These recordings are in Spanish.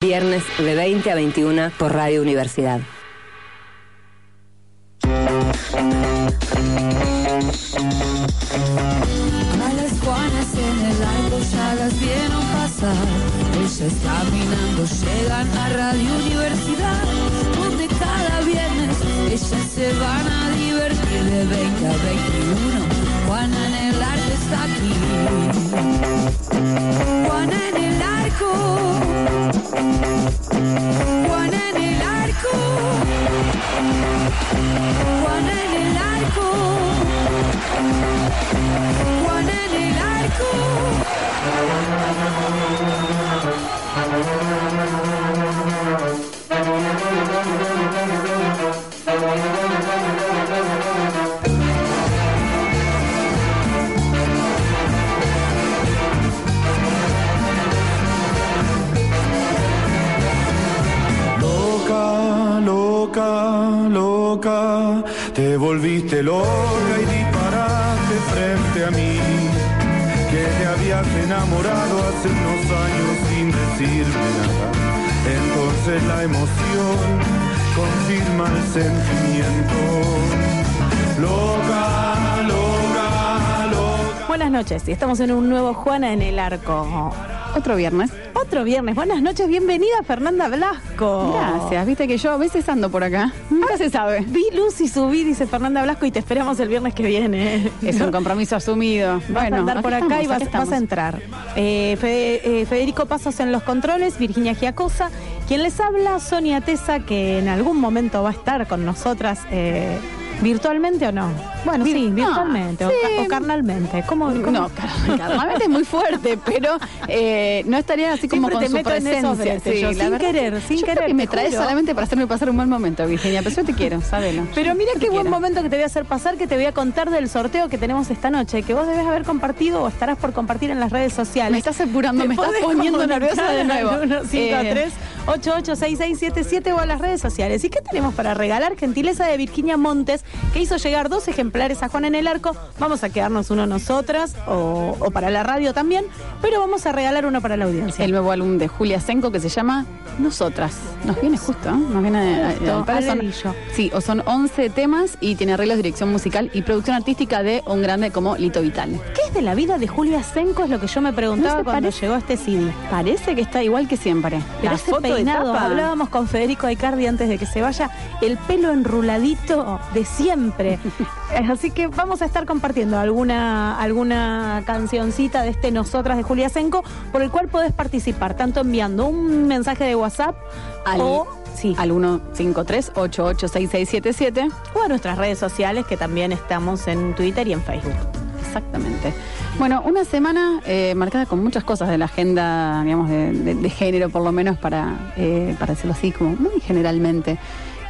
Viernes de 20 a 21 por Radio Universidad. A las Juanas en el arco ya las vieron pasar. Ellas caminando llegan a Radio Universidad, donde cada viernes ellas se van a divertir de 20 a 21. Juana en el arco está aquí. Juana en el arco. Juana en el arco. Juana en el arco. Juana en el arco. Loca, loca, loca, te volviste loca y disparaste frente a mí. Que te habías enamorado hace unos años sin decirme nada. Entonces la emoción confirma el sentimiento. Loca, loca, loca. Buenas noches, y estamos en un nuevo Juana en el Arco. Otro viernes. Otro viernes. Buenas noches, bienvenida Fernanda Blasco. Gracias. Viste que yo a veces ando por acá. Nunca se sabe. Vi luz y subí, dice Fernanda Blasco, y te esperamos el viernes que viene. Es un compromiso asumido. Vas bueno, a andar por acá estamos, y vas, a entrar. Eh, eh, Federico Pasos en los controles, Virginia Giacosa. Quien les habla, Sonia Tesa, que en algún momento va a estar con nosotras. eh, ¿Virtualmente o no? Bueno, Vir- sí, no, virtualmente o, sí. ca- o carnalmente. ¿Cómo, cómo? No, car- carnalmente es muy fuerte, pero eh, no estaría así como Siempre con te su meto en esos presencia. bretes, yo, sin verdad querer, que sin yo creo querer, que me traes juro. solamente para hacerme pasar un mal momento, Virginia, pero yo te quiero, sabelo. Pero mira qué buen quiero. momento que te voy a hacer pasar, que te voy a contar del sorteo que tenemos esta noche, que vos debes haber compartido o estarás por compartir en las redes sociales. Me estás apurando, me estás poniendo nerviosa de nuevo. 153 886677 o a las redes sociales. ¿Y qué tenemos para regalar? Gentileza de Virginia Montes, que hizo llegar dos ejemplares a Juan en el Arco. Vamos a quedarnos uno nosotras o, o para la radio también, pero vamos a regalar uno para la audiencia. El nuevo álbum de Julia Senko que se llama Nosotras. Nos viene justo, ¿eh? Nos viene a- Justo, al palo. al Son-. Sí, o son 11 temas y tiene arreglos, dirección musical y producción artística de un grande como Lito Vitale. ¿Qué es de la vida de Julia Senco? Es lo que yo me preguntaba ¿No se cuando parece? llegó este CD. Parece que está igual que siempre. Pero La foto peinado, hablábamos con Federico Aicardi antes de que se vaya, el pelo enruladito de siempre. Eh, Así que vamos a estar compartiendo alguna, alguna cancioncita de este Nosotras de Julia Senco, por el cual podés participar, tanto enviando un mensaje de WhatsApp Al- o, sí, al 153-886677. o a nuestras redes sociales, que también estamos en Twitter y en Facebook. Exactamente. Bueno, una semana eh, marcada con muchas cosas de la agenda, digamos, de, de- de género, por lo menos para, eh, para decirlo así, como muy generalmente.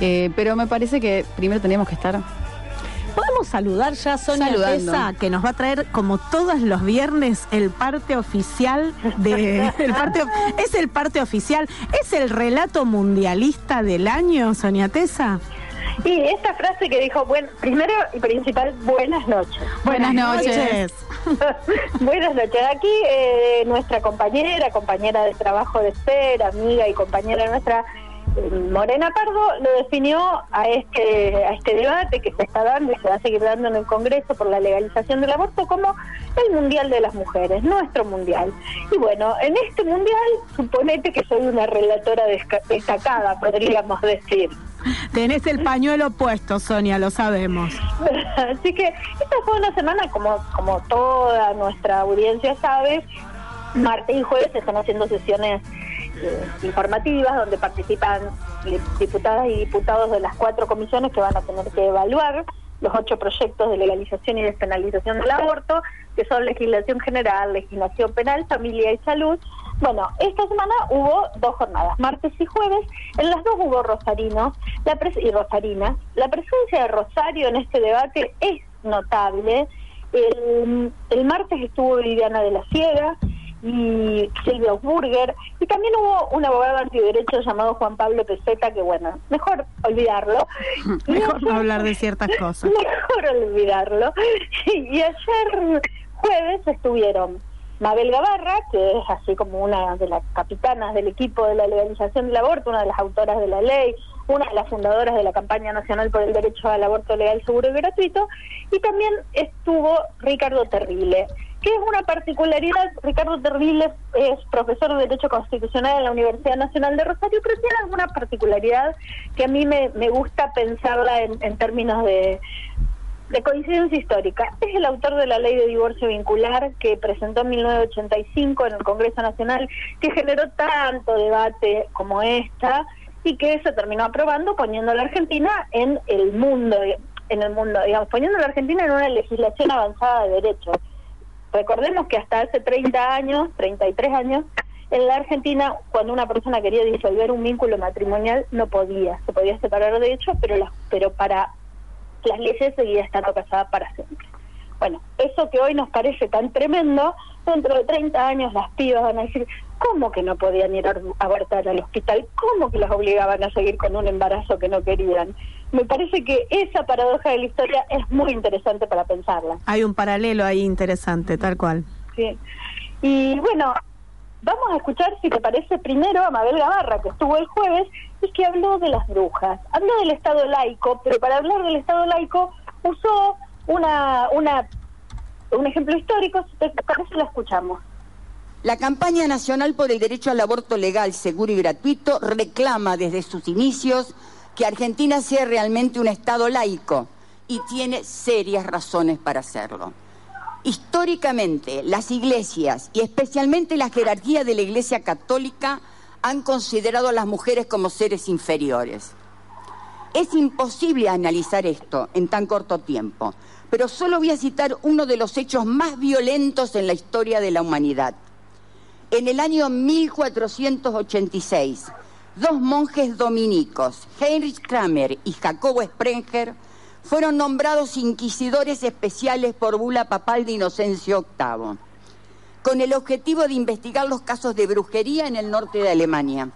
Eh, pero me parece que primero tendríamos que estar Podemos saludar ya a Sonia. Tesa, que nos va a traer como todos los viernes el parte oficial de el parte es el parte oficial, es el relato mundialista del año, Sonia Tesa. Y esta frase que dijo, bueno, primero y principal, buenas noches. Buenas noches. buenas noches. Aquí eh, nuestra compañera, compañera de trabajo de Esther, amiga y compañera nuestra, eh, Morena Pardo, lo definió a este, a este debate que se está dando y se va a seguir dando en el Congreso por la legalización del aborto como el Mundial de las Mujeres, nuestro Mundial. Y bueno, en este Mundial, suponete que soy una relatora destacada, podríamos decir. Tenés el pañuelo puesto, Sonia, lo sabemos. Así que esta fue una semana, como, como toda nuestra audiencia sabe, martes y jueves se están haciendo sesiones eh, informativas donde participan diputadas y diputados de las cuatro comisiones que van a tener que evaluar los ocho proyectos de legalización y despenalización del aborto, que son legislación general, legislación penal, familia y salud, Bueno, esta semana hubo dos jornadas, martes y jueves. En las dos hubo rosarinos la y rosarinas. La presencia de Rosario en este debate es notable. El, el martes estuvo Viviana de la Ciega y Silvia Burger, y también hubo un abogado antiderecho llamado Juan Pablo Peseta, que bueno, mejor olvidarlo. mejor no hablar de ciertas cosas. Mejor olvidarlo. Y ayer jueves estuvieron Mabel Gavarra, que es así como una de las capitanas del equipo de la legalización del aborto, una de las autoras de la ley, una de las fundadoras de la campaña nacional por el derecho al aborto legal, seguro y gratuito, y también estuvo Ricardo Terrible, que es una particularidad, Ricardo Terrible es profesor de Derecho Constitucional en la Universidad Nacional de Rosario, pero tiene alguna particularidad que a mí me, gusta pensarla en, en términos de, de coincidencia histórica. Es el autor de la ley de divorcio vincular que presentó en 1985 en el Congreso Nacional, que generó tanto debate como esta y que se terminó aprobando poniendo a la Argentina en el mundo, en el mundo, digamos, poniendo a la Argentina en una legislación avanzada de derechos. Recordemos que hasta hace 30 años, 33 años, en la Argentina, cuando una persona quería disolver un vínculo matrimonial, no podía, se podía separar de hecho, pero, pero para las leyes seguía estando casada para siempre. Bueno, eso que hoy nos parece tan tremendo, dentro de 30 años las pibas van a decir, ¿cómo que no podían ir a abortar al hospital? ¿Cómo que las obligaban a seguir con un embarazo que no querían? Me parece que esa paradoja de la historia es muy interesante para pensarla. Hay un paralelo ahí interesante, tal cual. Sí. Y bueno, vamos a escuchar, si te parece, primero a Mabel Gavarra, que estuvo el jueves y que habló de las brujas. Habló del Estado laico, pero para hablar del Estado laico usó una, una, un ejemplo histórico, si te parece, la escuchamos. La campaña nacional por el derecho al aborto legal, seguro y gratuito reclama desde sus inicios que Argentina sea realmente un Estado laico y tiene serias razones para hacerlo. Históricamente, las iglesias y especialmente la jerarquía de la Iglesia Católica han considerado a las mujeres como seres inferiores. Es imposible analizar esto en tan corto tiempo, pero solo voy a citar uno de los hechos más violentos en la historia de la humanidad. En el año 1486, dos monjes dominicos, Heinrich Kramer y Jacobo Sprenger, fueron nombrados inquisidores especiales por bula papal de Inocencio VIII con el objetivo de investigar los casos de brujería en el norte de Alemania.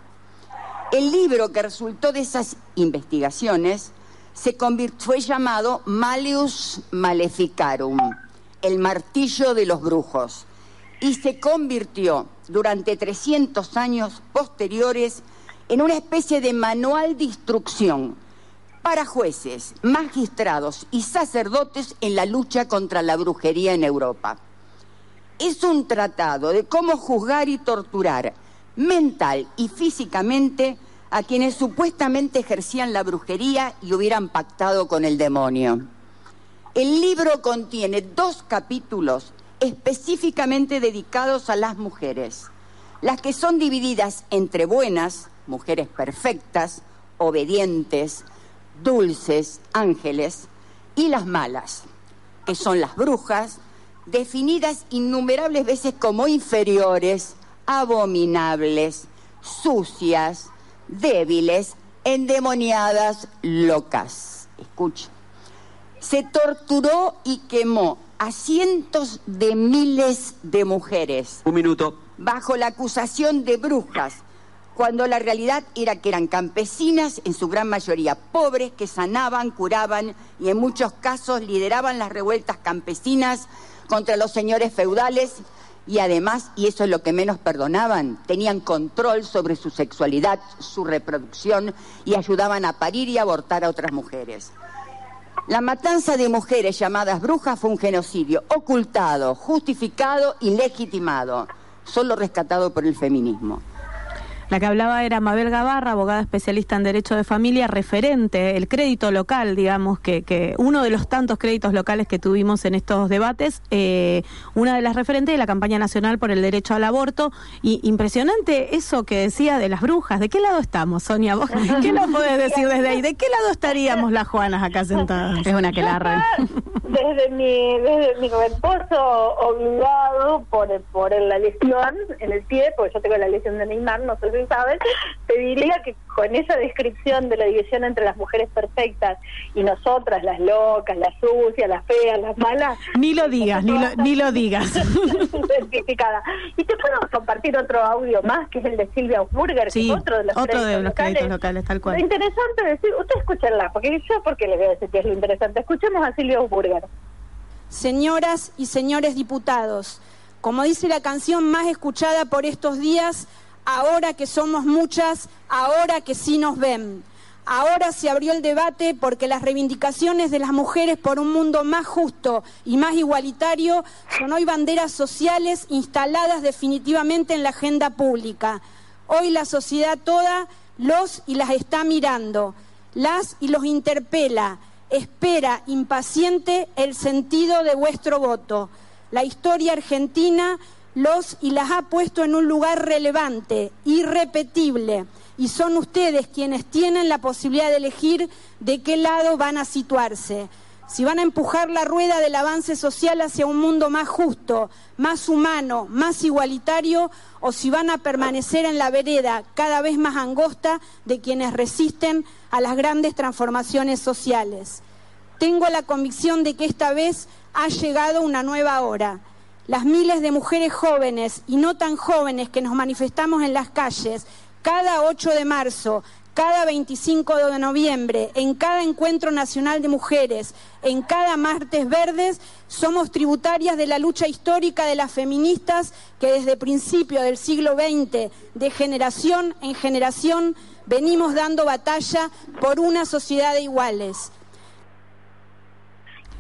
El libro que resultó de esas investigaciones se fue llamado Malius Maleficarum, el martillo de los brujos, y se convirtió durante 300 años posteriores en una especie de manual de instrucción para jueces, magistrados y sacerdotes en la lucha contra la brujería en Europa es un tratado de cómo juzgar y torturar mental y físicamente a quienes supuestamente ejercían la brujería y hubieran pactado con el demonio. El libro contiene dos capítulos específicamente dedicados a las mujeres, las que son divididas entre buenas, mujeres perfectas, obedientes, dulces, ángeles, y las malas, que son las brujas, definidas innumerables veces como inferiores, abominables, sucias, débiles, endemoniadas, locas. Escucha. Se torturó y quemó a cientos de miles de mujeres. Un minuto. Bajo la acusación de brujas, cuando la realidad era que eran campesinas, en su gran mayoría pobres, que sanaban, curaban y en muchos casos lideraban las revueltas campesinas contra los señores feudales y además, y eso es lo que menos perdonaban, tenían control sobre su sexualidad, su reproducción y ayudaban a parir y abortar a otras mujeres. La matanza de mujeres llamadas brujas fue un genocidio ocultado, justificado y legitimado, solo rescatado por el feminismo. La que hablaba era Mabel Gavarra, abogada especialista en Derecho de Familia, referente, el crédito local, digamos, que, que uno de los tantos créditos locales que tuvimos en estos debates, eh, una de las referentes de la campaña nacional por el derecho al aborto. Y impresionante eso que decía de las brujas. ¿De qué lado estamos, Sonia? ¿Vos qué nos podés decir desde ahí? ¿De qué lado estaríamos las Juanas acá sentadas? Es una que la Desde mi, desde mi reposo obligado por, por la lesión en el pie, porque yo tengo la lesión de Neymar, no si sabes, te diría que con esa descripción de la división entre las mujeres perfectas y nosotras, las locas, las sucias, las feas, las malas. Ni lo digas, ni lo, ni lo digas. identificada. Y te puedo compartir otro audio más, que es el de Silvia Ausburger, Sí, que es otro de los, otro de los créditos créditos locales, tal cual. Lo interesante decir, usted escúchenla, porque yo porque les voy a decir que es lo interesante. Escuchemos a Silvia Ausburger. Señoras y señores diputados, como dice la canción más escuchada por estos días, ahora que somos muchas, ahora que sí nos ven. Ahora se abrió el debate porque las reivindicaciones de las mujeres por un mundo más justo y más igualitario son hoy banderas sociales instaladas definitivamente en la agenda pública. Hoy la sociedad toda los y las está mirando, las y los interpela, espera impaciente el sentido de vuestro voto. La historia argentina los y las ha puesto en un lugar relevante, irrepetible, y son ustedes quienes tienen la posibilidad de elegir de qué lado van a situarse. Si van a empujar la rueda del avance social hacia un mundo más justo, más humano, más igualitario, o si van a permanecer en la vereda cada vez más angosta de quienes resisten a las grandes transformaciones sociales. Tengo la convicción de que esta vez ha llegado una nueva hora. Las miles de mujeres jóvenes y no tan jóvenes que nos manifestamos en las calles cada 8 de marzo, cada 25 de noviembre, en cada encuentro nacional de mujeres, en cada martes verdes, somos tributarias de la lucha histórica de las feministas que desde principio del siglo XX, de generación en generación, venimos dando batalla por una sociedad de iguales.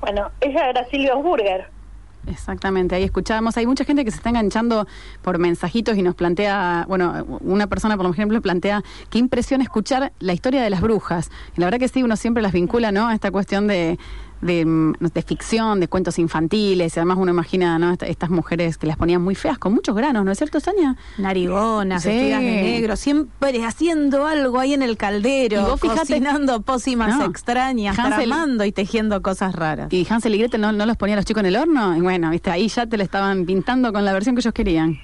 Bueno, ella era Silvia Ausburger. Exactamente, ahí escuchábamos. Hay mucha gente que se está enganchando por mensajitos y nos plantea, bueno, una persona, por ejemplo, plantea qué impresión escuchar la historia de las brujas. Y la verdad que sí, uno siempre las vincula, ¿no? A esta cuestión de, de, mm, de ficción, de cuentos infantiles. Y además uno imagina, ¿no? Esta- Estas mujeres que las ponían muy feas, con muchos granos, ¿no es cierto, Sonia? Narigonas, Sí. vestidas de negro, siempre haciendo algo ahí en el caldero, Y vos fíjate- cocinando pócimas No. extrañas, Hansel- tramando y tejiendo cosas raras. Y Hansel y Gretel no, no los ponía los chicos en el horno. Y bueno, viste, ahí ya te lo estaban pintando con la versión que ellos querían.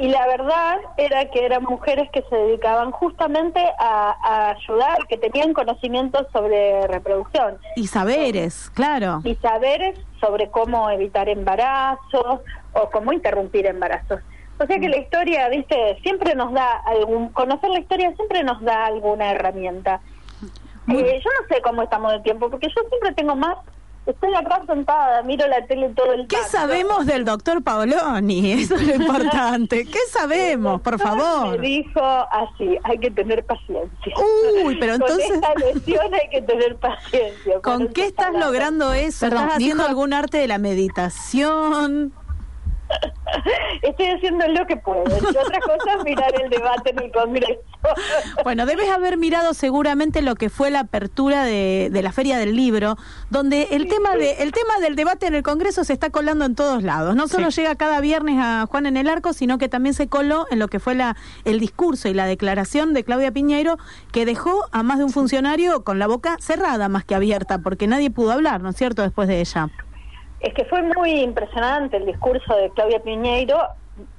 Y la verdad era que eran mujeres que se dedicaban justamente a, a ayudar, que tenían conocimientos sobre reproducción Y saberes, claro. y saberes sobre cómo evitar embarazos o cómo interrumpir embarazos. O sea que la historia, viste, siempre nos da algún, conocer la historia siempre nos da alguna herramienta. Eh, yo no sé cómo estamos de tiempo, porque yo siempre tengo más, estoy acá sentada, miro la tele todo el ¿Qué tanto. sabemos del doctor Paoloni? Eso es lo importante. ¿Qué sabemos, por favor? Me dijo así, hay que tener paciencia. Uy, pero entonces- Con esta lesión hay que tener paciencia. ¿Con qué estás palabras. logrando eso? Perdón, ¿Estás haciendo dijo- algún arte de la meditación? Estoy haciendo lo que puedo. Entre otras cosas, mirar el debate en el Congreso. Bueno, debes haber mirado seguramente lo que fue la apertura de, de la Feria del Libro, donde el tema de el tema del debate en el Congreso se está colando en todos lados. No solo llega cada viernes a Juan en el Arco, sino que también se coló en lo que fue la el discurso y la declaración de Claudia Piñeiro, que dejó a más de un funcionario con la boca cerrada más que abierta, porque nadie pudo hablar, ¿no es cierto?, después de ella. Es que fue muy impresionante el discurso de Claudia Piñeiro.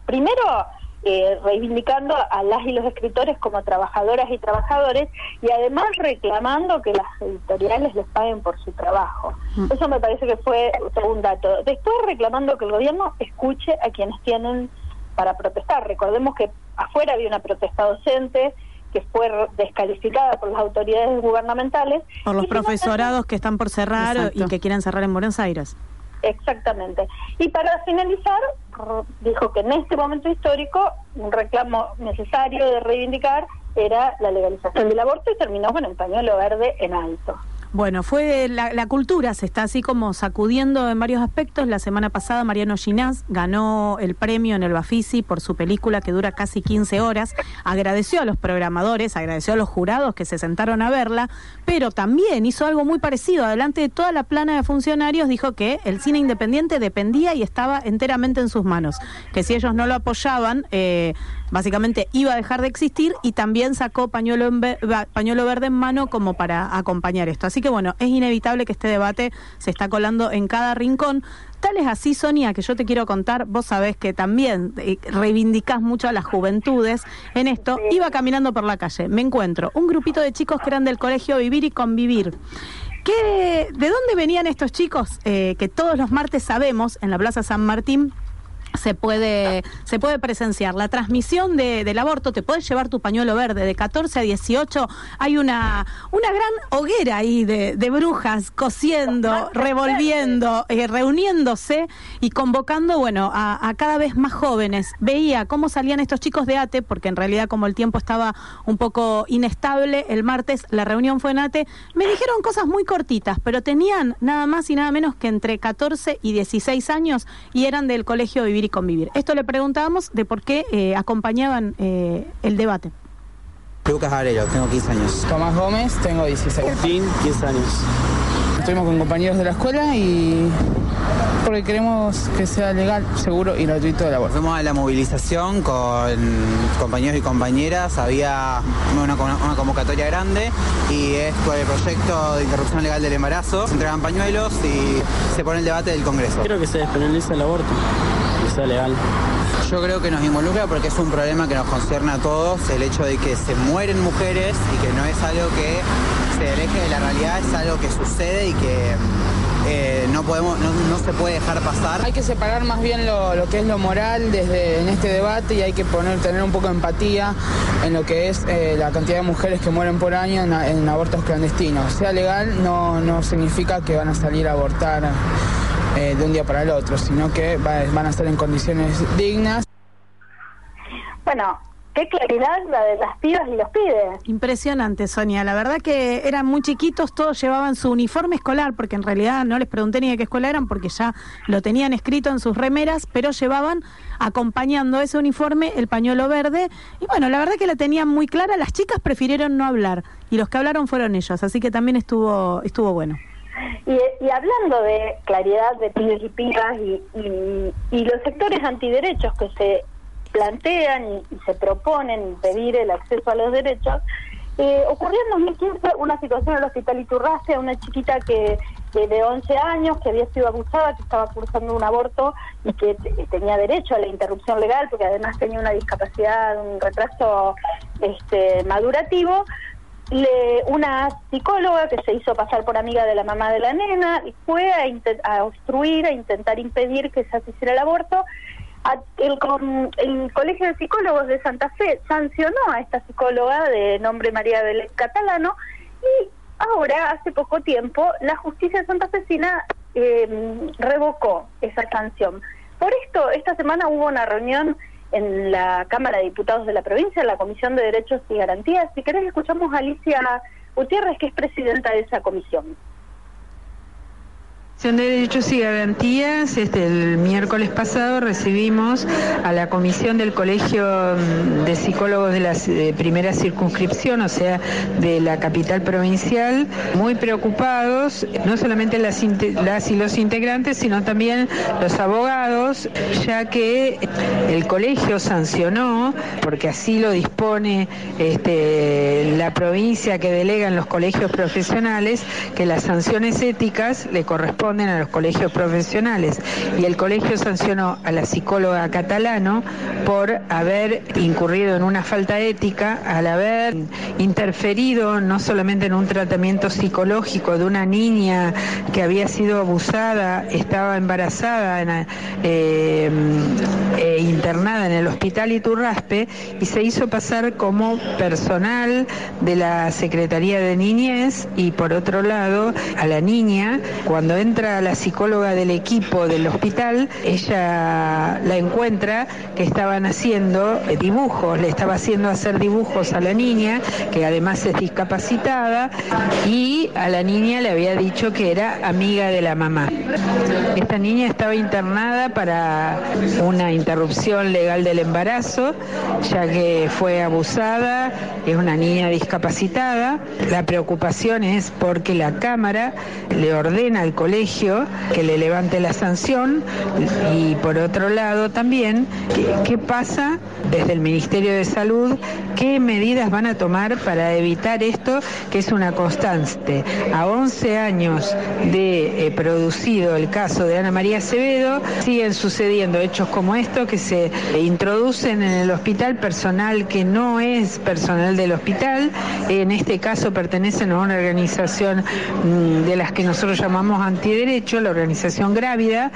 Primero, eh, reivindicando a las y los escritores como trabajadoras y trabajadores y además reclamando que las editoriales les paguen por su trabajo. Eso me parece que fue un dato. Después reclamando que el gobierno escuche a quienes tienen para protestar. Recordemos que afuera había una protesta docente que fue descalificada por las autoridades gubernamentales. Por los profesorados que están por cerrar Exacto. y que quieren cerrar en Buenos Aires. Exactamente. Y para finalizar, dijo que en este momento histórico un reclamo necesario de reivindicar era la legalización del aborto y terminó con el pañuelo verde en alto. Bueno, fue la, cultura, se está así como sacudiendo en varios aspectos. La semana pasada Mariano Ginás ganó el premio en el Bafisi por su película que dura casi 15 horas. Agradeció a los programadores, agradeció a los jurados que se sentaron a verla, pero también hizo algo muy parecido. Adelante de toda la plana de funcionarios dijo que el cine independiente dependía y estaba enteramente en sus manos, que si ellos no lo apoyaban, eh, básicamente iba a dejar de existir y también sacó pañuelo, en pañuelo verde en mano como para acompañar esto. Así que bueno, es inevitable que este debate se está colando en cada rincón. Tal es así, Sonia, que yo te quiero contar, vos sabés que también eh, reivindicás mucho a las juventudes en esto. Iba caminando por la calle, me encuentro un grupito de chicos que eran del colegio Vivir y Convivir. ¿Qué, ¿De dónde venían estos chicos eh, que todos los martes sabemos en la Plaza San Martín se puede, se puede presenciar. La transmisión de, del aborto, te puedes llevar tu pañuelo verde de 14 a 18, hay una, una gran hoguera ahí de, de brujas cosiendo, revolviendo, eh, reuniéndose y convocando, bueno, a, a, cada vez más jóvenes. Veía cómo salían estos chicos de ATE, porque en realidad como el tiempo estaba un poco inestable, el martes la reunión fue en ATE, me dijeron cosas muy cortitas, pero tenían nada más y nada menos que entre 14 y 16 años y eran del colegio Vivir y convivir. Esto le preguntábamos de por qué eh, acompañaban eh, el debate. Lucas Arelo, tengo 15 años. Tomás Gómez, tengo 16. Fin, 15 años. Estuvimos con compañeros de la escuela y porque queremos que sea legal, seguro y gratuito el aborto. Fuimos a la movilización con compañeros y compañeras, había una, una convocatoria grande y es por el proyecto de interrupción legal del embarazo. Se entregan pañuelos y se pone el debate del Congreso. Quiero que se despenalice el aborto, que sea legal. Yo creo que nos involucra porque es un problema que nos concierne a todos, el hecho de que se mueren mujeres y que no es algo que se aleje de la realidad, es algo que sucede y que eh, no podemos, no, no, se puede dejar pasar. Hay que separar más bien lo, lo, que es lo moral desde en este debate y hay que poner, tener un poco de empatía en lo que es eh, la cantidad de mujeres que mueren por año en, en abortos clandestinos. Sea legal no, no significa que van a salir a abortar eh, de un día para el otro, sino que va, van a estar en condiciones dignas. Bueno, qué claridad la de las pibas y los pibes. Impresionante, Sonia. La verdad que eran muy chiquitos, todos llevaban su uniforme escolar, porque en realidad no les pregunté ni de qué escuela eran, porque ya lo tenían escrito en sus remeras, pero llevaban acompañando ese uniforme el pañuelo verde. Y bueno, la verdad que la tenían muy clara. Las chicas prefirieron no hablar y los que hablaron fueron ellos, así que también estuvo, estuvo bueno. Y, y, hablando de claridad de pibes y pibas y, y, los sectores antiderechos que se plantean y, se proponen impedir el acceso a los derechos, eh, ocurrió en 2015 una situación en el hospital Iturrasce, una chiquita que de 11 años que había sido abusada, que estaba cursando un aborto y que tenía derecho a la interrupción legal porque además tenía una discapacidad, un retraso este, madurativo, le, una psicóloga que se hizo pasar por amiga de la mamá de la nena y fue a, a obstruir, a intentar impedir que se hiciera el aborto. A, el, el, Colegio de Psicólogos de Santa Fe sancionó a esta psicóloga de nombre María Vélez Catalano y ahora, hace poco tiempo, la justicia santafesina eh, revocó esa sanción. Por esto, esta semana hubo una reunión en la Cámara de Diputados de la provincia, en la Comisión de Derechos y Garantías. Si querés, escuchamos a Alicia Gutiérrez, que es presidenta de esa comisión de Derechos y Garantías, este, el miércoles pasado recibimos a la comisión del Colegio mm, de Psicólogos de la primera circunscripción, o sea, de la capital provincial, muy preocupados, no solamente las, y los integrantes, sino también los abogados, ya que el colegio sancionó, porque así lo dispone este, la provincia que delega en los colegios profesionales, que las sanciones éticas le corresponden a los colegios profesionales. Y el colegio sancionó a la psicóloga catalano por haber incurrido en una falta ética al haber interferido no solamente en un tratamiento psicológico de una niña que había sido abusada, estaba embarazada, eh, eh, internada en el hospital Iturraspe y se hizo pasar como personal de la Secretaría de Niñez y por otro lado a la niña, cuando entra la psicóloga del equipo del hospital, ella la encuentra que estaban haciendo dibujos, le estaba haciendo hacer dibujos a la niña, que además es discapacitada, y a la niña le había dicho que era amiga de la mamá. Esta niña estaba internada para una interrupción legal del embarazo, ya que fue abusada, es una niña discapacitada. La preocupación es porque la Cámara le ordena al colegio que le levante la sanción y por otro lado también qué, pasa desde el Ministerio de Salud, qué medidas van a tomar para evitar esto que es una constante. A 11 años de eh, producido el caso de Ana María Acevedo, siguen sucediendo hechos como estos que se introducen en el hospital personal que no es personal del hospital, en este caso pertenecen a una organización mm, de las que nosotros llamamos antiderecho, la organización Grávida.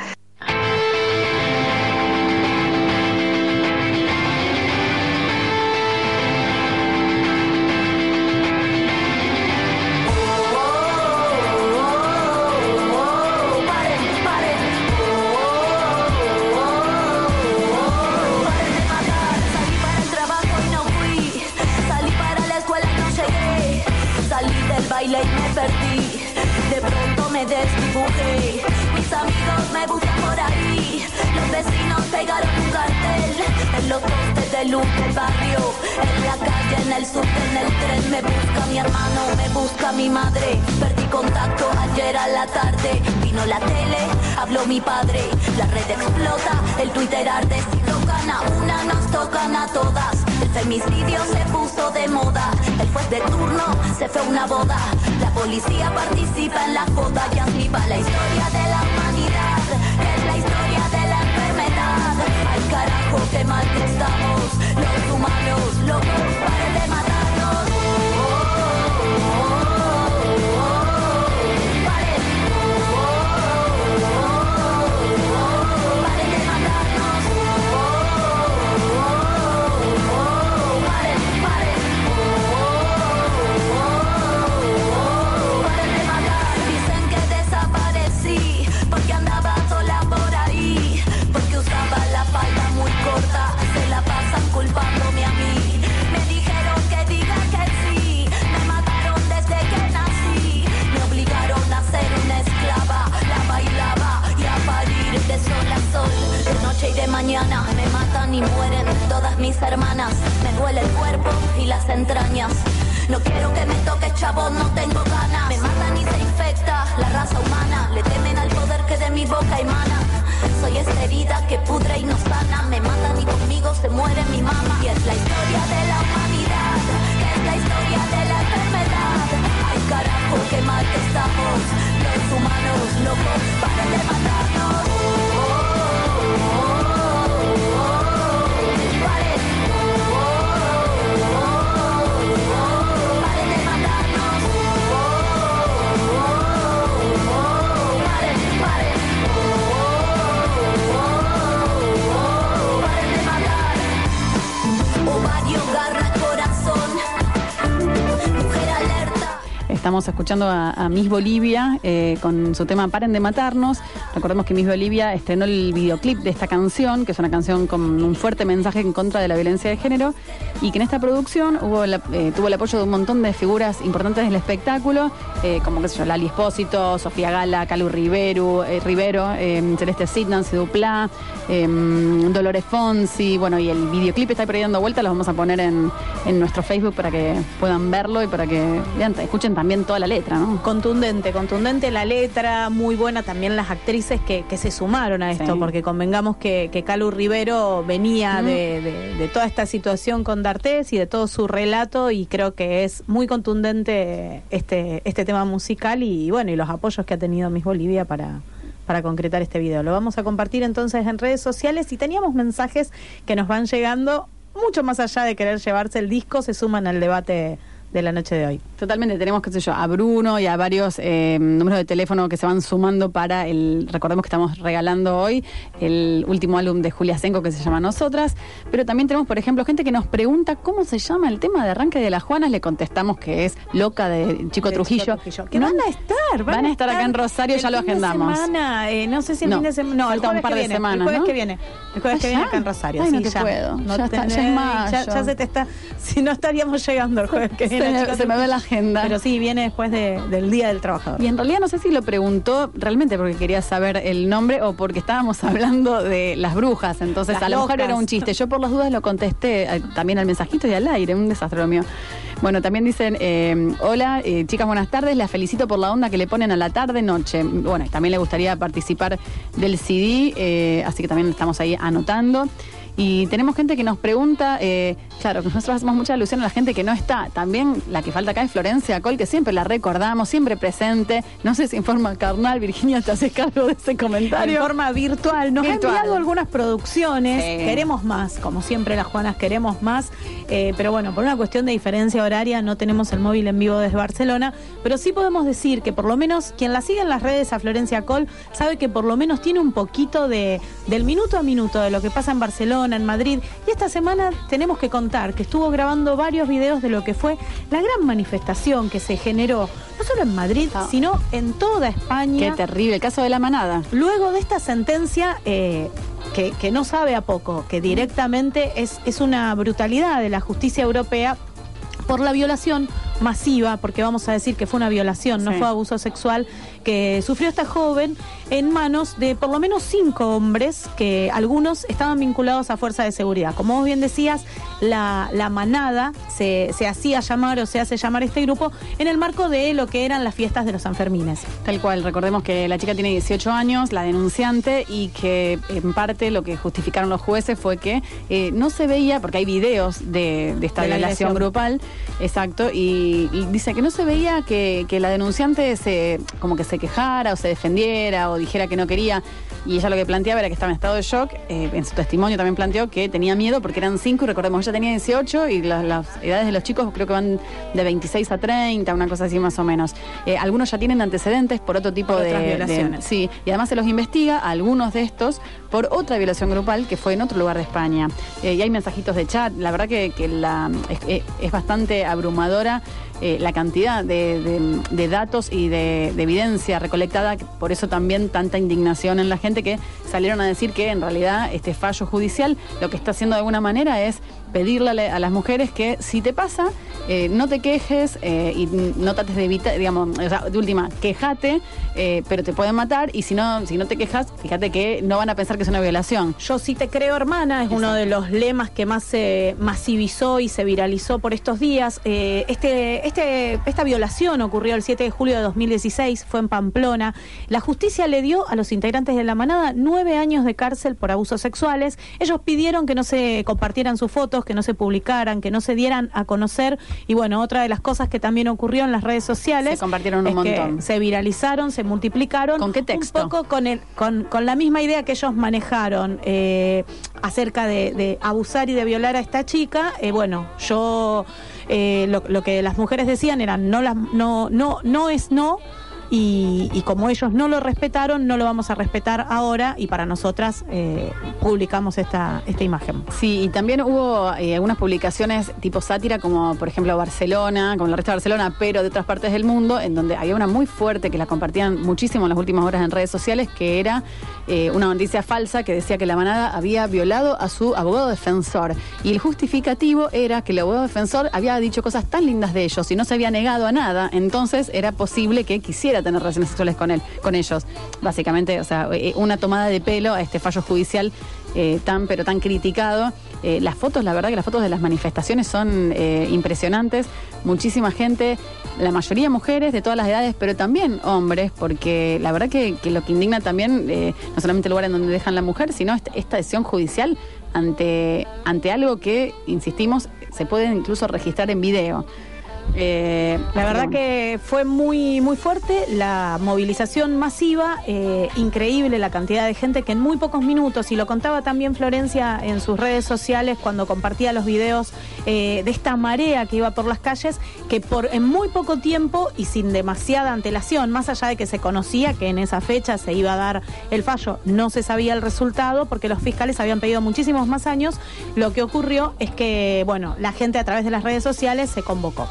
Me buscan por ahí. Los vecinos pegaron un cartel. En los postes de luz del barrio. En la calle, en el subte, en el tren. Me busca mi hermano, me busca mi madre. Perdí contacto ayer a la tarde. Vino la tele, habló mi padre. La red explota, el Twitter arde. Si tocan a una, nos tocan a todas. El femicidio se puso de moda. El juez de turno se fue a una boda. La policía participa en la joda y así va la historia de la carajo, qué mal que estamos. Los humanos, locos, paren de matarnos. Me matan y mueren todas mis hermanas. Me duele el cuerpo y las entrañas. No quiero que me toque chavo, no tengo ganas. Me matan y se infecta la raza humana. Le temen al poder que de mi boca emana. Soy esta herida que pudre y no sana. Me matan y conmigo se muere mi mamá. Y es la historia de la humanidad. Es la historia de la enfermedad. Ay carajo, qué mal que estamos. Los humanos locos, paren de matarnos. Estamos escuchando a, Miss Bolivia eh, con su tema Paren de matarnos. Recordemos que Miss Bolivia estrenó el videoclip de esta canción, que es una canción con un fuerte mensaje en contra de la violencia de género, y que en esta producción hubo eh, tuvo el apoyo de un montón de figuras importantes del espectáculo, eh, como qué sé yo, Lali Espósito, Sofía Gala, Calu Rivero, Rivero eh, Celeste Cid, Nancy Duplá, eh, Dolores Fonsi, bueno, y el videoclip está ahí dando vuelta, lo vamos a poner en, en nuestro Facebook para que puedan verlo y para que vean, escuchen también toda la letra, ¿no? Contundente, contundente la letra, muy buena también las actrices que, que se sumaron a esto, Sí. porque convengamos que, que Calu Rivero venía Mm. de, de- de toda esta situación con D'Artés y de todo su relato y creo que es muy contundente este, este tema musical y bueno, y los apoyos que ha tenido Miss Bolivia para para concretar este video. Lo vamos a compartir entonces en redes sociales y teníamos mensajes que nos van llegando mucho más allá de querer llevarse el disco, se suman al debate de la noche de hoy. Totalmente, tenemos, qué sé yo, a Bruno y a varios eh, números de teléfono que se van sumando para el, recordemos que estamos regalando hoy el último álbum de Julia Senco que se llama Nosotras, pero también tenemos, por ejemplo, gente que nos pregunta cómo se llama el tema de arranque de las Juanas, le contestamos que es Loca de Chico De Trujillo. Chico Trujillo, que van a estar, van, a estar acá en Rosario, el ya lo agendamos. semana, eh, no sé si el No, fin de semana, no, falta un par de viene, semanas, el jueves ¿no? que viene, el jueves Ah, que viene ya. acá en Rosario, Ay, no sí, te ya. puedo, No ya está, tenés- ya es ya, ya se te está, si no estaríamos llegando el jueves que Se me- chicos. se me ve la agenda. Pero sí, viene después de- del Día del Trabajador. Y en realidad no sé si lo preguntó realmente porque quería saber el nombre o porque estábamos hablando de las brujas. Entonces, Las a lo mejor era un chiste. Yo por las dudas lo contesté eh, también al mensajito y al aire, un desastre lo mío. Bueno, también dicen, eh, hola, eh, chicas, buenas tardes, las felicito por la onda que le ponen a la tarde-noche. Bueno, también le gustaría participar del CD, eh, así que también estamos ahí anotando. Y tenemos gente que nos pregunta, eh, claro, que nosotros hacemos mucha alusión a la gente que no está. También la que falta acá es Florencia Col, que siempre la recordamos, siempre presente. No sé si en forma carnal, Virginia, te haces cargo de ese comentario. En forma virtual. Nos Virtual. ha enviado algunas producciones. Sí. Queremos más, como siempre las Juanas queremos más. Eh, pero bueno, por una cuestión de diferencia horaria no tenemos el móvil en vivo desde Barcelona. Pero sí podemos decir que por lo menos quien la sigue en las redes a Florencia Col sabe que por lo menos tiene un poquito de, del minuto a minuto de lo que pasa en Barcelona, en Madrid. Y esta semana tenemos que contar que estuvo grabando varios videos de lo que fue la gran manifestación que se generó, no solo en Madrid, sino en toda España. Qué terrible, el caso de la manada. Luego de esta sentencia, eh, que, que no sabe a poco, que directamente es, es una brutalidad de la justicia europea por la violación masiva, porque vamos a decir que fue una violación, no fue abuso sexual, que sufrió esta joven en manos de por lo menos cinco hombres, que algunos estaban vinculados a fuerza de seguridad. Como vos bien decías, la, la manada se, se hacía llamar o se hace llamar este grupo en el marco de lo que eran las fiestas de los Sanfermines. Tal cual, recordemos que la chica tiene 18 años, la denunciante, y que en parte lo que justificaron los jueces fue que eh, no se veía, porque hay videos de, de esta De violación grupal, exacto, y, y dice que no se veía que, que la denunciante se como que se quejara o se defendiera o dijera que no quería. Y ella lo que planteaba era que estaba en estado de shock. eh, en su testimonio también planteó que tenía miedo porque eran cinco y recordemos, ella tenía 18 y las, las edades de los chicos creo que van de 26 a 30, una cosa así más o menos. Eh, algunos ya tienen antecedentes por otro tipo Por de, otras de- violaciones. Sí, y además se los investiga, a algunos de estos, por otra violación grupal que fue en otro lugar de España. Eh, y hay mensajitos de chat, la verdad que, que la, es, es bastante abrumadora eh, la cantidad de, datos y de, de evidencia recolectada, por eso también tanta indignación en la gente que salieron a decir que en realidad este fallo judicial lo que está haciendo de alguna manera es pedirle a la- a las mujeres que si te pasa, eh, no te quejes eh, y no trates de evitar, digamos, o sea, de última, quejate, eh, pero te pueden matar y si no, si no te quejas, fíjate que no van a pensar que es una violación. Yo sí te creo, hermana, es uno de los lemas que más se masivizó y se viralizó por estos días. Este, este, esta violación ocurrió el 7 de julio de 2016, fue en Pamplona. La justicia le dio a los integrantes de la manada nueve años de cárcel por abusos sexuales. Ellos pidieron que no se compartieran sus fotos, que no se publicaran, que no se dieran a conocer. Y bueno, otra de las cosas que también ocurrió en las redes sociales Se compartieron un es que montón. se viralizaron, se multiplicaron. ¿Con qué texto? Un poco con, el, con, con la misma idea que ellos manejaron eh, acerca de, de abusar y de violar a esta chica. eh, bueno, yo eh, lo, lo que las mujeres decían era no, las no, no, no es no. Y, como ellos no lo respetaron, no lo vamos a respetar ahora y para nosotras eh, publicamos esta, esta imagen. Sí, y también hubo eh, algunas publicaciones tipo sátira, como por ejemplo Barcelona, como la resta de Barcelona, pero de otras partes del mundo, en donde había una muy fuerte que la compartían muchísimo en las últimas horas en redes sociales, que era eh, una noticia falsa que decía que la manada había violado a su abogado defensor. Y el justificativo era que el abogado defensor había dicho cosas tan lindas de ellos y no se había negado a nada, entonces era posible que quisiera tener relaciones sexuales con él, con ellos. Básicamente, o sea, eh, una tomada de pelo a este fallo judicial eh, tan pero tan criticado. Eh, las fotos, la verdad que las fotos de las manifestaciones son impresionantes. Muchísima gente, la mayoría mujeres de todas las edades, pero también hombres, porque la verdad que, lo que indigna también, no solamente el lugar en donde dejan la mujer, sino esta, esta decisión judicial ante, ante algo que, insistimos, se puede incluso registrar en video. Eh, La verdad que fue muy, muy fuerte la movilización masiva, eh, increíble la cantidad de gente que en muy pocos minutos, y lo contaba también Florencia en sus redes sociales cuando compartía los videos eh, de esta marea que iba por las calles, que por en muy poco tiempo y sin demasiada antelación, más allá de que se conocía que en esa fecha se iba a dar el fallo, no se sabía el resultado porque los fiscales habían pedido muchísimos más años, lo que ocurrió es que, bueno, la gente a través de las redes sociales se convocó.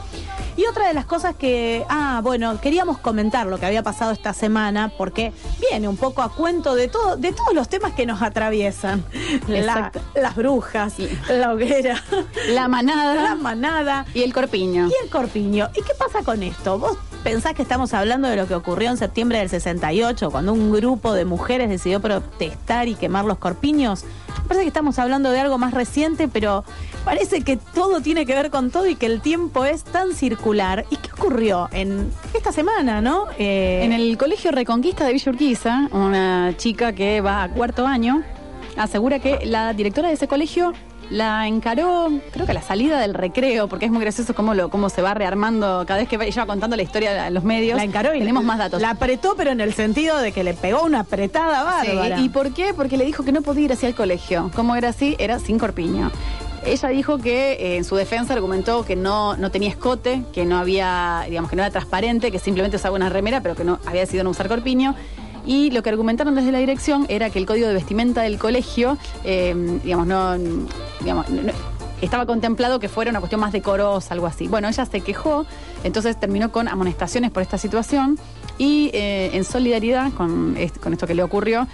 Y otra de las cosas que, ah, bueno, queríamos comentar lo que había pasado esta semana, porque viene un poco a cuento de todo, de todos los temas que nos atraviesan. La- las brujas, la hoguera, La manada. la manada Y el corpiño. y el corpiño. ¿Y qué pasa con esto? ¿Vos pensás que estamos hablando de lo que ocurrió en septiembre del 68, cuando un grupo de mujeres decidió protestar y quemar los corpiños? Parece que estamos hablando de algo más reciente, pero parece que todo tiene que ver con todo y que el tiempo es tan circular. ¿Y qué ocurrió en esta semana, no? Eh, En el Colegio Reconquista de Villa Urquiza, una chica que va a cuarto año asegura que la directora de ese colegio la encaró, creo que a la salida del recreo, porque es muy gracioso cómo, lo, cómo se va rearmando cada vez que va- ella va contando la historia a los medios. La encaró y tenemos más datos. La apretó, pero en el sentido de que le pegó una apretada Sí, bárbara. ¿Y por qué? Porque le dijo que no podía ir hacia el colegio. ¿Cómo era así? Era sin corpiño. Ella dijo que eh, en su defensa argumentó que no, no tenía escote, que no había, digamos, que no era transparente, que simplemente usaba una remera, pero que no había decidido no usar corpiño. Y lo que argumentaron desde la dirección era que el código de vestimenta del colegio, eh, digamos, no, digamos, estaba contemplado que fuera una cuestión más decorosa, algo así. Bueno, ella se quejó, entonces terminó con amonestaciones por esta situación y eh, en solidaridad con, con esto que le ocurrió,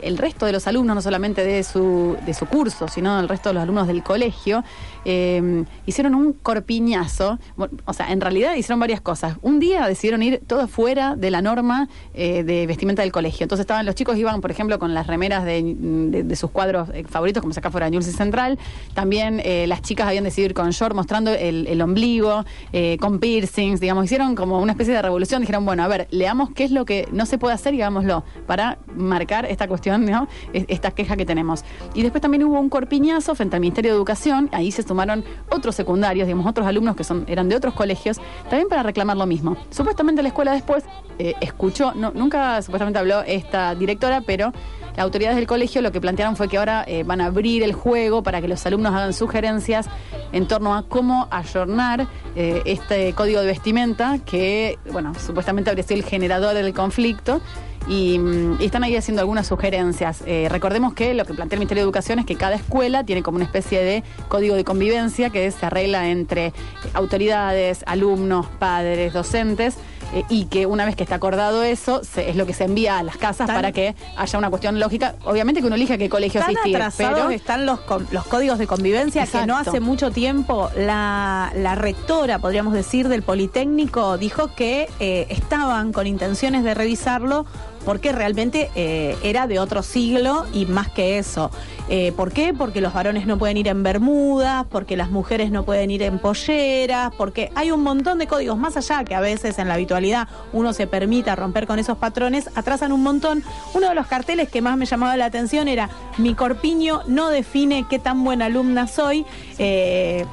el resto de los alumnos, no solamente de su, de su curso, sino el resto de los alumnos del colegio, eh, hicieron un corpiñazo. O sea, en realidad hicieron varias cosas. Un día decidieron ir todos fuera de la norma eh, de vestimenta del colegio. Entonces estaban los chicos, iban, por ejemplo, con las remeras de, de- de sus cuadros eh, favoritos, como acá fuera Newell's Central. También eh, las chicas habían decidido ir con short mostrando el, el ombligo, con piercings, digamos, hicieron como una especie de revolución. Dijeron, bueno, a ver, leamos qué es lo que no se puede hacer y hagámoslo para marcar esta cuestión, ¿no? Es- esta queja que tenemos. Y después también hubo un corpiñazo frente al Ministerio de Educación, ahí se sumaron otros secundarios, digamos, otros alumnos que son, eran de otros colegios, también para reclamar lo mismo. Supuestamente la escuela después eh, escuchó, no, nunca supuestamente habló esta directora, pero las autoridades del colegio lo que plantearon fue que ahora eh, van a abrir el juego para que los alumnos hagan sugerencias en torno a cómo ayornar eh, este código de vestimenta que, bueno, supuestamente habría sido el generador del conflicto. Y, mm, y están ahí haciendo algunas sugerencias. Eh, recordemos que lo que plantea el Ministerio de Educación es que cada escuela tiene como una especie de código de convivencia que se arregla entre autoridades, alumnos, padres, docentes, eh, y que una vez que está acordado eso, se- es lo que se envía a las casas para que haya una cuestión lógica. Obviamente que uno elija qué colegio Tan asistir, pero están los, los códigos de convivencia que no hace mucho tiempo la, la rectora, podríamos decir, del Politécnico dijo que eh, estaban con intenciones de revisarlo porque realmente eh, era de otro siglo y más que eso. Eh, ¿Por qué? Porque los varones no pueden ir en bermudas, porque las mujeres no pueden ir en polleras, porque hay un montón de códigos, más allá que a veces en la habitualidad uno se permita romper con esos patrones, atrasan un montón. Uno de los carteles que más me llamaba la atención era mi corpiño no define qué tan buena alumna soy. Eh,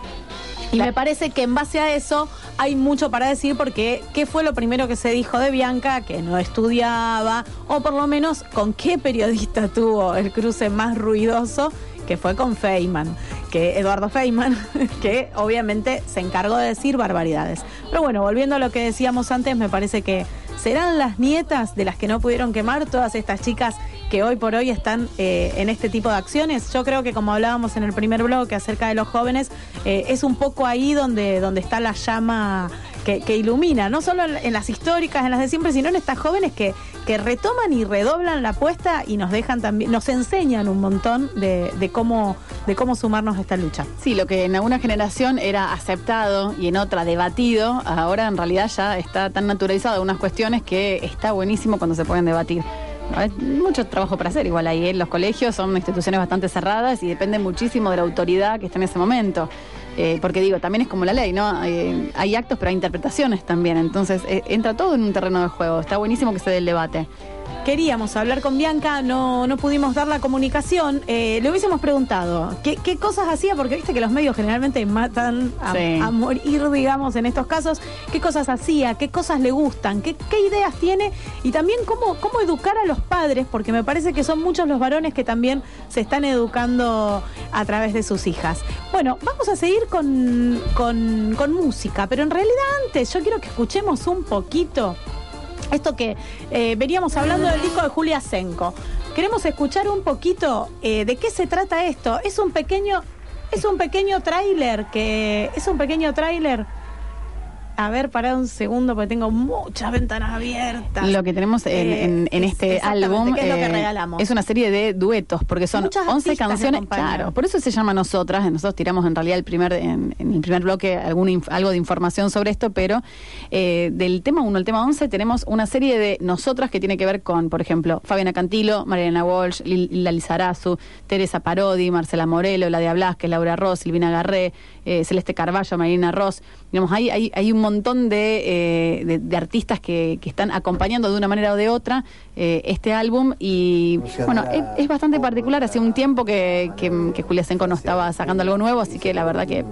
y me parece que en base a eso hay mucho para decir porque qué fue lo primero que se dijo de Bianca, que no estudiaba, o por lo menos con qué periodista tuvo el cruce más ruidoso, que fue con Feynman, que Eduardo Feynman, que obviamente se encargó de decir barbaridades. Pero bueno, volviendo a lo que decíamos antes, me parece que serán las nietas de las que no pudieron quemar todas estas chicas que hoy por hoy están eh, en este tipo de acciones. Yo creo que como hablábamos en el primer bloque acerca de los jóvenes, eh, es un poco ahí donde, donde está la llama que, que ilumina, no solo en, las históricas, en las de siempre, sino en estas jóvenes que, que retoman y redoblan la apuesta y nos dejan también, nos enseñan un montón de, de cómo, de cómo sumarnos a esta lucha. Sí, lo que en alguna generación era aceptado y en otra debatido, ahora en realidad ya está tan naturalizado algunas cuestiones que está buenísimo cuando se pueden debatir. Hay mucho trabajo para hacer, igual ahí en los colegios son instituciones bastante cerradas y depende muchísimo de la autoridad que está en ese momento. Eh, porque digo, también es como la ley, ¿no? Eh, hay actos, pero hay interpretaciones también. Entonces, eh, entra todo en un terreno de juego. Está buenísimo que se dé el debate. Queríamos hablar con Bianca, no, no pudimos dar la comunicación. Eh, le hubiésemos preguntado ¿qué, qué cosas hacía, porque viste que los medios generalmente matan a, Sí. a morir, digamos, en estos casos. ¿Qué cosas hacía? ¿Qué cosas le gustan? ¿Qué, qué ideas tiene? Y también cómo, cómo educar a los padres, porque me parece que son muchos los varones que también se están educando a través de sus hijas. Bueno, vamos a seguir con, con, con música, pero en realidad antes yo quiero que escuchemos un poquito esto que eh, veníamos hablando del disco de Julia Senko. Queremos escuchar un poquito eh, de qué se trata esto. Es un pequeño, es un pequeño tráiler que es un pequeño tráiler. A ver, pará un segundo porque tengo muchas ventanas abiertas. Lo que tenemos en, Eh, en- en es- este álbum ¿qué es lo que eh, regalamos? es una serie de duetos, porque son Muchas 11 artistas me canciones. Claro, por eso se llama Nosotras. Nosotros tiramos en realidad el primer, en, en el primer bloque inf- algo de información sobre esto, pero eh, del tema 1 al tema 11 tenemos una serie de Nosotras que tiene que ver con, por ejemplo, Fabiana Cantilo, Mariana Walsh, Lil- Lila Lizarazu, Teresa Parodi, Marcela Morelo, Ladia Blasquez, Laura Ross, Silvina Garré, eh, Celeste Carballo, Marina Ross. Digamos, hay, hay, hay un montón de, eh, de, de artistas que, que están acompañando de una manera o de otra eh, este álbum y bueno, es, es bastante particular. Hace un tiempo que, que, que Julia Senco no estaba sacando algo nuevo, así que la verdad que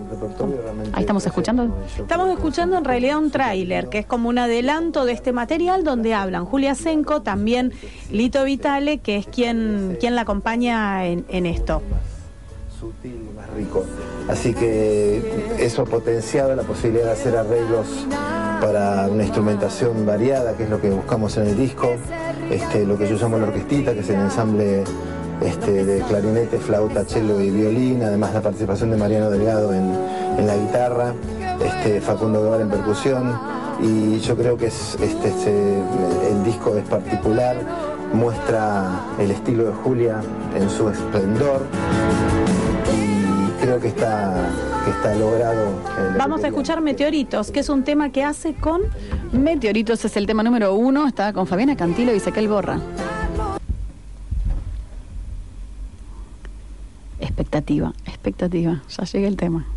ahí estamos escuchando. Estamos escuchando en realidad un tráiler que es como un adelanto de este material donde hablan Julia Senko, también Lito Vitale, que es quien, quien la acompaña en, en esto. sutil y más rico. Así que eso ha potenciado la posibilidad de hacer arreglos para una instrumentación variada, que es lo que buscamos en el disco. Este, lo que yo llamo la orquestita, que es el ensamble este, de clarinete, flauta, cello y violín, además la participación de Mariano Delgado en, en la guitarra, este, Facundo Guevara en percusión. Y yo creo que es, este, el disco es particular, muestra el estilo de Julia en su esplendor que está, que está logrado. Vamos a escuchar Meteoritos, que es un tema que hace con Meteoritos es el tema número uno, está con Fabiana Cantilo y Ezequiel Borra. Expectativa, expectativa, ya llega el tema.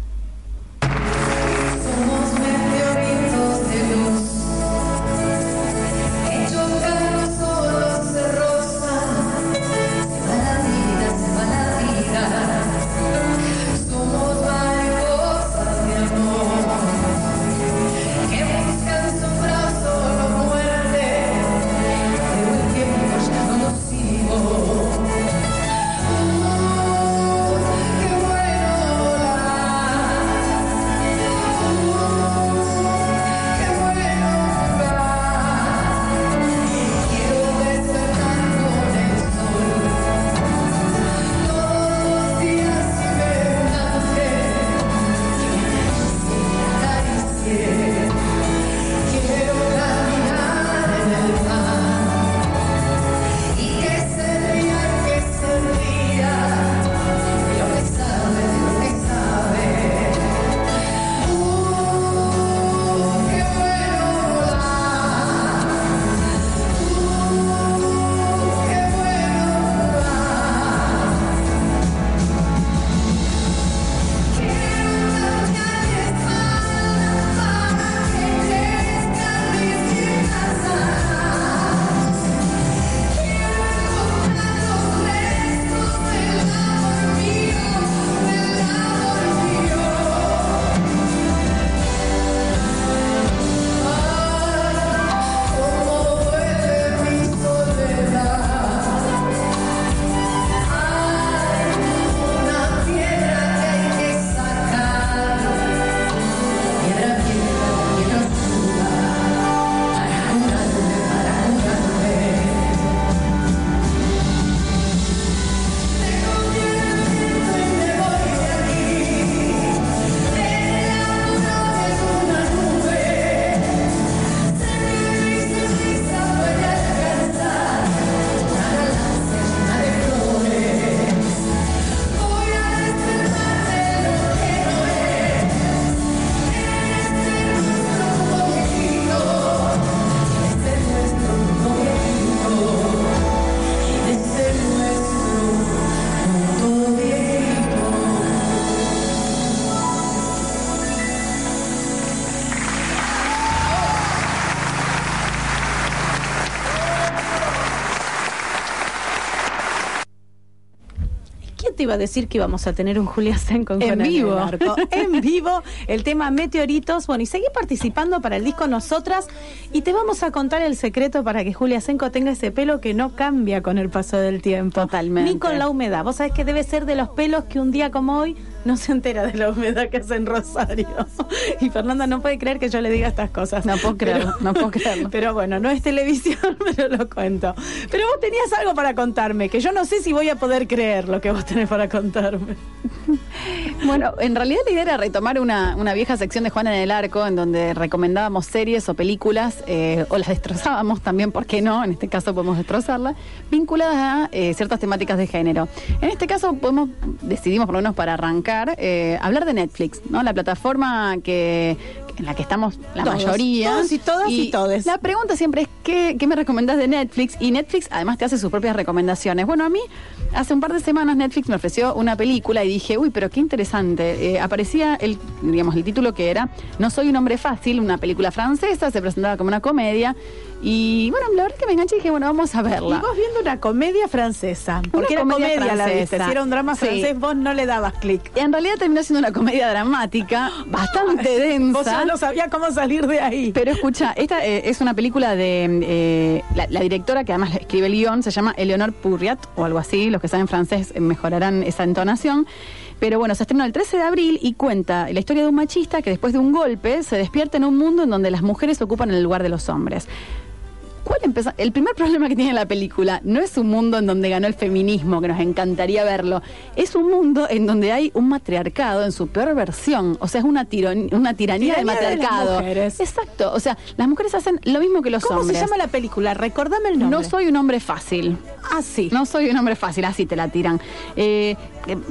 Te iba a decir que íbamos a tener un Julia Senko en, En vivo. Arco. En vivo, el tema Meteoritos. Bueno, y seguí participando para el disco Nosotras. Y te vamos a contar el secreto para que Julia Senko tenga ese pelo que no cambia con el paso del tiempo. Totalmente. Ni con la humedad. Vos sabés que debe ser de los pelos que un día como hoy no se entera de la humedad que hace en Rosario. Y Fernanda no puede creer que yo le diga estas cosas. No puedo creerlo, no puedo creerlo. Pero bueno, no es televisión, pero lo cuento. Pero vos tenías algo para contarme, que yo no sé si voy a poder creer lo que vos tenés para contarme. Bueno, en realidad la idea era retomar una, una vieja sección de Juana en el Arco, en donde recomendábamos series o películas, eh, o las destrozábamos también, ¿por qué no? En este caso podemos destrozarlas, vinculadas a eh, ciertas temáticas de género. En este caso podemos, decidimos por lo menos para arrancar, eh, hablar de Netflix, ¿no? La plataforma que en la que estamos la Todos, mayoría. todos y todas y todes. La pregunta siempre es, ¿qué, ¿qué me recomendás de Netflix? Y Netflix además te hace sus propias recomendaciones. Bueno, a mí hace un par de semanas Netflix me ofreció una película y dije, uy, pero qué interesante. Eh, aparecía el, digamos, el título que era No soy un hombre fácil, una película francesa, se presentaba como una comedia. Y bueno, la verdad es que me enganché y dije, bueno, vamos a Y verla. vos viendo una comedia francesa, porque era comedia comedia, la viste. Si era un drama Sí. francés, vos no le dabas clic. Y en realidad terminó siendo una comedia dramática, bastante densa. No sabías cómo salir de ahí. Pero escucha, esta eh, es una película de eh, la, la directora que además escribe el guion, se llama Eleonore Purriat o algo así, los que saben francés eh, mejorarán esa entonación. Pero bueno, se estrenó el 13 de abril y cuenta la historia de un machista que después de un golpe se despierta en un mundo en donde las mujeres ocupan el lugar de los hombres. ¿Cuál empezó? El primer problema que tiene la película no es un mundo en donde ganó el feminismo, que nos encantaría verlo. Es un mundo en donde hay un matriarcado en su peor versión. O sea, es una, tiron- una tiranía, del Tiranía de las matriarcado. mujeres. Exacto. O sea, las mujeres hacen lo mismo que los ¿Cómo hombres. se llama la película? Recordame el nombre. No soy un hombre fácil. Ah, sí. No soy un hombre fácil, así te la tiran. Eh,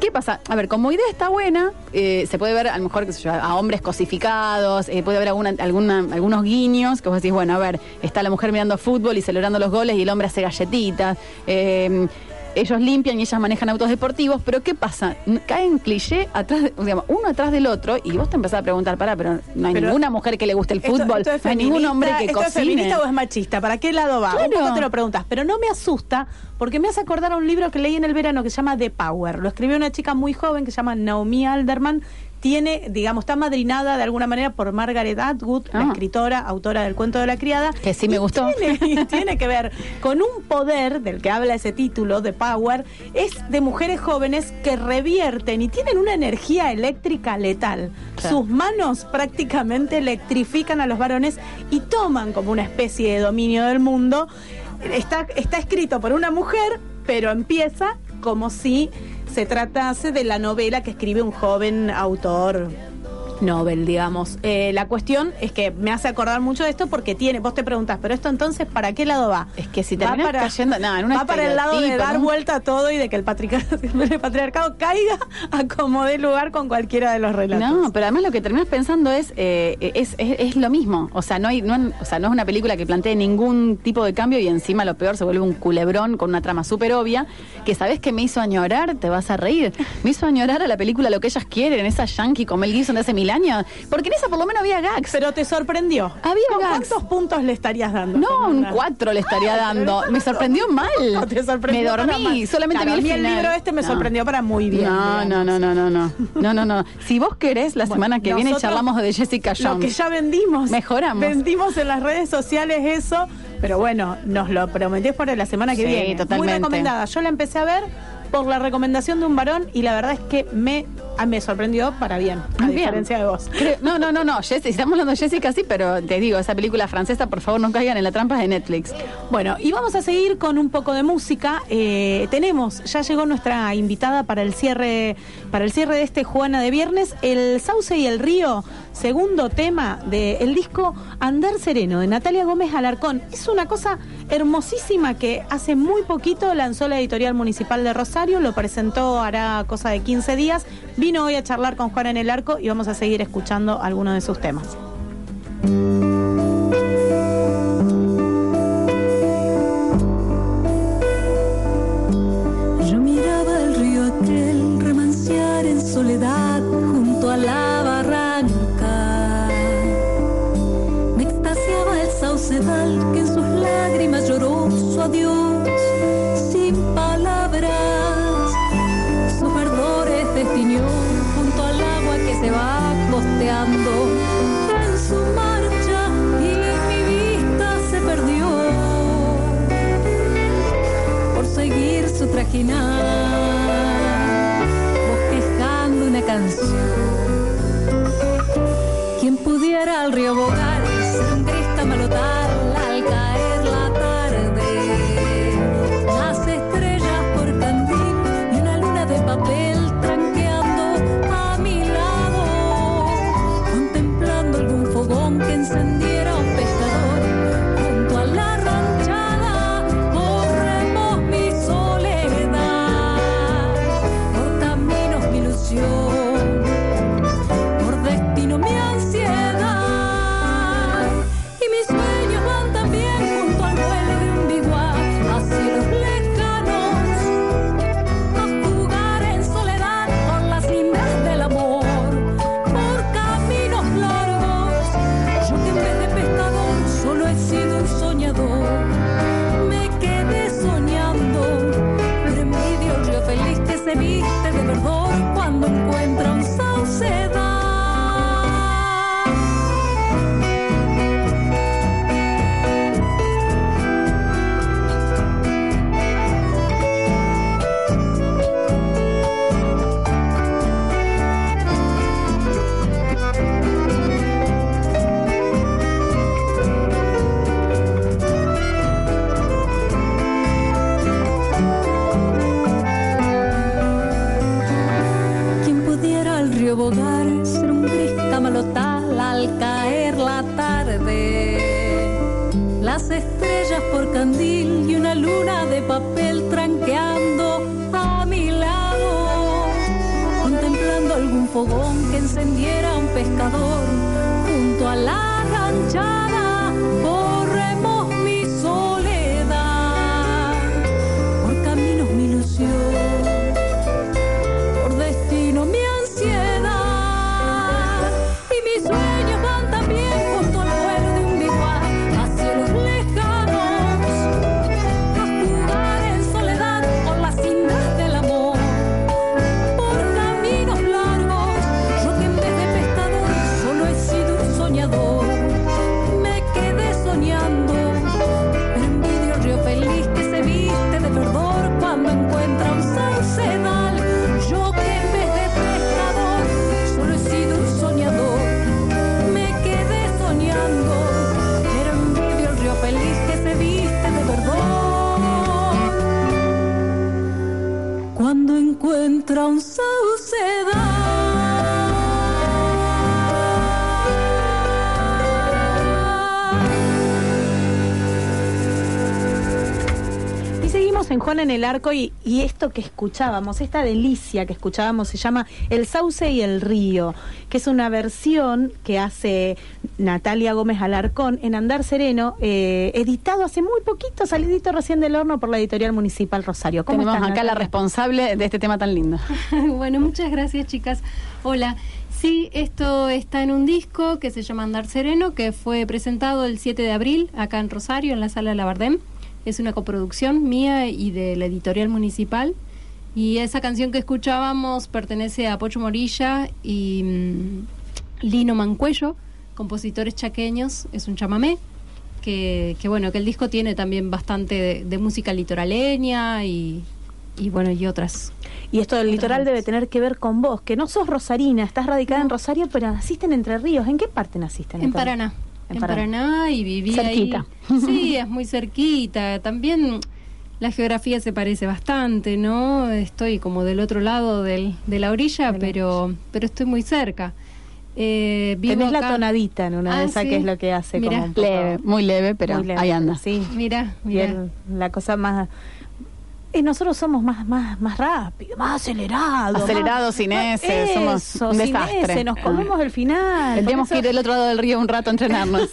¿Qué pasa? A ver, como idea está buena, eh, se puede ver a lo mejor qué sé yo, a hombres cosificados, eh, puede haber alguna, alguna- algunos guiños que vos decís, bueno, a ver, está la mujer mirando fútbol y celebrando los goles y el hombre hace galletitas. eh, ellos limpian y ellas manejan autos deportivos, pero ¿qué pasa? Caen cliché atrás, de- digamos, uno atrás del otro y vos te empezás a preguntar, pará, pero no hay Pero- ninguna mujer que le guste el Esto- fútbol, esto es no hay ningún hombre que ¿Esto es cocine. feminista o es machista? ¿Para qué lado va? Un Claro. poco te lo preguntas, pero no me asusta porque me hace acordar a un libro que leí en el verano que se llama The Power. Lo escribió una chica muy joven que se llama Naomi Alderman. Tiene, digamos, está madrinada de alguna manera por Margaret Atwood, la Ah. escritora, autora del cuento de la criada. Que sí me gustó. Tiene, tiene que ver con un poder del que habla ese título, The Power, es de mujeres jóvenes que revierten y tienen una energía eléctrica letal. Claro. Sus manos prácticamente electrifican a los varones y toman como una especie de dominio del mundo. Está, está escrito por una mujer, pero empieza como si se tratase de la novela que escribe un joven autor Nobel, digamos. Eh, la cuestión es que me hace acordar mucho de esto porque tiene, vos te preguntás, pero esto entonces, ¿para qué lado va? Es que si Va terminás para- cayendo, no, en un va para el lado de dar ¿no? vuelta a todo y de que el, patriarcado caiga a como dé lugar con cualquiera de los relatos. No, pero además lo que terminas pensando es, eh, es, es, es lo mismo. O sea, no hay, no, o sea, no es una película que plantee ningún tipo de cambio y encima lo peor se vuelve un culebrón con una trama súper obvia, que sabes que me hizo añorar, te vas a reír. Me hizo añorar a la película Lo que ellas quieren, esa yankee con Mel Gibson de hace mil Porque en esa por lo menos había gags. Pero te sorprendió. Había ¿Con gags. ¿Cuántos puntos le estarías dando? No, un? 4 le estaría dando. Me sorprendió mal. No, te sorprendió me dormí, solamente Claro, vi el final. el libro este me No. sorprendió para muy bien. No, no, no, no, no, no. No, no, no. Si vos querés, la semana que viene charlamos de Jessica Jones. Lo que ya vendimos. Mejoramos. Vendimos en las redes sociales eso, pero bueno, nos lo prometés para la semana que Sí, viene. totalmente. Muy recomendada. Yo la empecé a ver por la recomendación de un varón y la verdad es que me, ah, me sorprendió para bien, a bien. diferencia de vos. Creo- no, no, no, no. Jessica, estamos hablando de Jessica, sí, pero te digo, esa película francesa, por favor, no caigan en la trampa de Netflix. Bueno, y vamos a seguir con un poco de música. Eh, tenemos, ya llegó nuestra invitada para el cierre, para el cierre de este Juana de Viernes, el Sauce y el Río, segundo tema del disco Andar Sereno de Natalia Gómez Alarcón. Es una cosa hermosísima que hace muy poquito lanzó la editorial municipal de Rosario, lo presentó hará cosa de 15 días, vino hoy a charlar con Juana en el Arco y vamos a seguir escuchando algunos de sus temas. Yo miraba el río aquel remancear en soledad junto a la barranca. Me extasiaba el saucedal que en sus imaginar bosquejando una canción. Quien pudiera al río Oh. Juan en el Arco y, y esto que escuchábamos, esta delicia que escuchábamos se llama El Sauce y el Río, que es una versión que hace Natalia Gómez Alarcón en Andar Sereno, eh, editado hace muy poquito, salidito recién del horno por la editorial municipal Rosario. ¿Cómo Tenemos estás, acá la responsable de este tema tan lindo. bueno, muchas gracias chicas. Hola. Sí, esto está en un disco que se llama Andar Sereno, que fue presentado el 7 de abril acá en Rosario, en la sala Labardem. Es una coproducción mía y de la editorial municipal. Y esa canción que escuchábamos pertenece a Pocho Morilla y mm, Lino Mancuello, compositores chaqueños. Es un chamamé. Que, que bueno, que el disco tiene también bastante de, de música litoraleña y, y bueno, y otras Y esto del litoral debe tener que ver con vos, que no sos rosarina, estás radicada en Rosario, pero naciste en Entre Ríos. ¿En qué parte naciste? En Natalia? Paraná. En, Paraná. y viví Cerquita. ahí. Sí, es muy cerquita. También la geografía se parece bastante, ¿no? Estoy como del otro lado del, de la orilla, pero, pero estoy muy cerca. Eh, vivo Tenés la tonadita en una Ah, de esas sí. que es lo que hace Mirá. como un poco- Leve, muy leve, pero Muy leve, ahí anda. Sí. Mira, el- la cosa más... Y nosotros somos más, más, más rápido, más acelerados. Acelerados, más- sin ese, somos un sin desastre. ese, nos comemos el final. Tendríamos que ir del otro lado del río un rato a entrenarnos.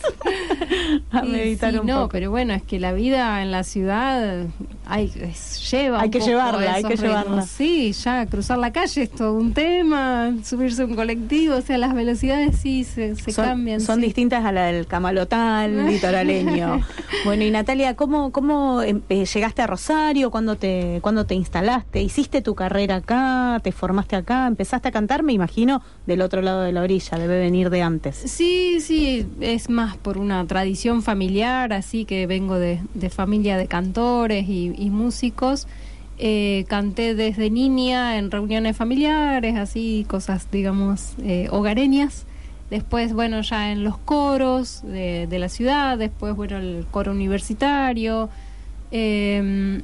a meditar sí, un no, poco. pero bueno, es que la vida en la ciudad hay, es- lleva Hay que llevarla, hay que ritmos. llevarla. Sí, ya cruzar la calle es todo un tema, subirse a un colectivo, o sea, las velocidades sí se, se son, cambian. son sí. distintas a la del camalotal litoraleño. bueno, y Natalia, ¿cómo, cómo em- eh, llegaste a Rosario? ¿Cuándo te, ¿Cuándo te instalaste? ¿Hiciste tu carrera acá? ¿Te formaste acá? ¿Empezaste a cantar? Me imagino del otro lado de la orilla, debe venir de antes. Sí, sí, es más por una tradición familiar, así que vengo de, de familia de cantores y, y músicos. Eh, canté desde niña en reuniones familiares, así, cosas, digamos, eh, hogareñas. Después, bueno, ya en los coros de, la ciudad, después, bueno, el coro universitario. Eh,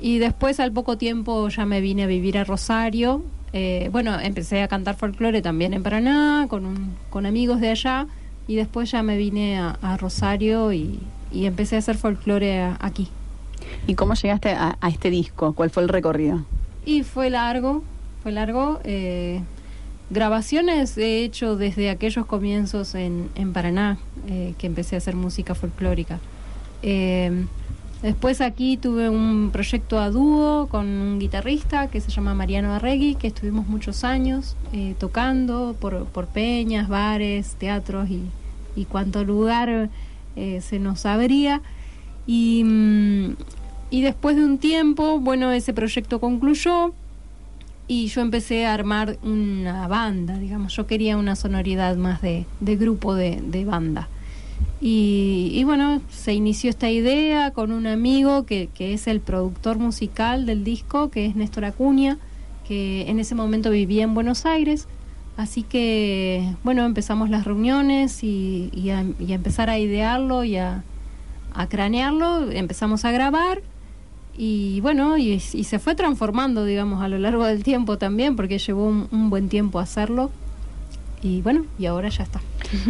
y después, al poco tiempo, ya me vine a vivir a Rosario. Eh, bueno, empecé a cantar folclore también en Paraná, con, con amigos de allá. Y después ya me vine a, Rosario y, y empecé a hacer folclore aquí. ¿Y cómo llegaste a, este disco? ¿Cuál fue el recorrido? Y fue largo, fue largo. eh, grabaciones he hecho desde aquellos comienzos en, Paraná, eh, que empecé a hacer música folclórica. Eh, después aquí tuve un proyecto a dúo con un guitarrista que se llama Mariano Arregui, que estuvimos muchos años tocando por, peñas, bares, teatros y, y cuanto lugar se nos abría. Y, mm, y después de un tiempo, bueno, ese proyecto concluyó y yo empecé a armar una banda, digamos, yo quería una sonoridad más de, de grupo de, de banda. Y, bueno, se inició esta idea con un amigo que, que es el productor musical del disco, que es Néstor Acuña, que en ese momento vivía en Buenos Aires. Así que, bueno, empezamos las reuniones y, y a empezar a idearlo y a, a cranearlo, empezamos a grabar y bueno, y, se fue transformando, digamos, a lo largo del tiempo también, porque llevó un, un buen tiempo hacerlo. Y bueno, y ahora ya está.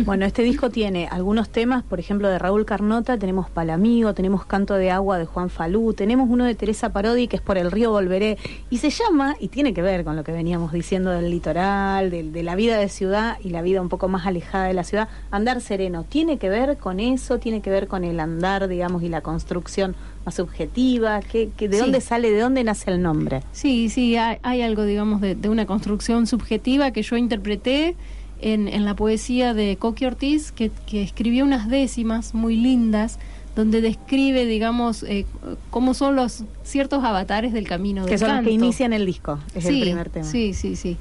Bueno, este disco tiene algunos temas, por ejemplo, de Raúl Carnota, tenemos Palamigo, tenemos Canto de Agua de Juan Falú, tenemos uno de Teresa Parodi que es Por el Río Volveré, y se llama, y tiene que ver con lo que veníamos diciendo del litoral, de, de la vida de ciudad y la vida un poco más alejada de la ciudad, Andar Sereno, tiene que ver con eso, tiene que ver con el andar, digamos, y la construcción más subjetiva, ¿Qué, qué- ¿de Sí. dónde sale, de dónde nace el nombre? Sí, sí, hay, hay algo, digamos, de, de una construcción subjetiva que yo interpreté en, en la poesía de Coqui Ortiz, que, que escribió unas décimas muy lindas, donde describe, digamos, eh, cómo son los ciertos avatares del camino Que del son los que inician el disco, es el Sí, primer tema. Sí, sí, sí.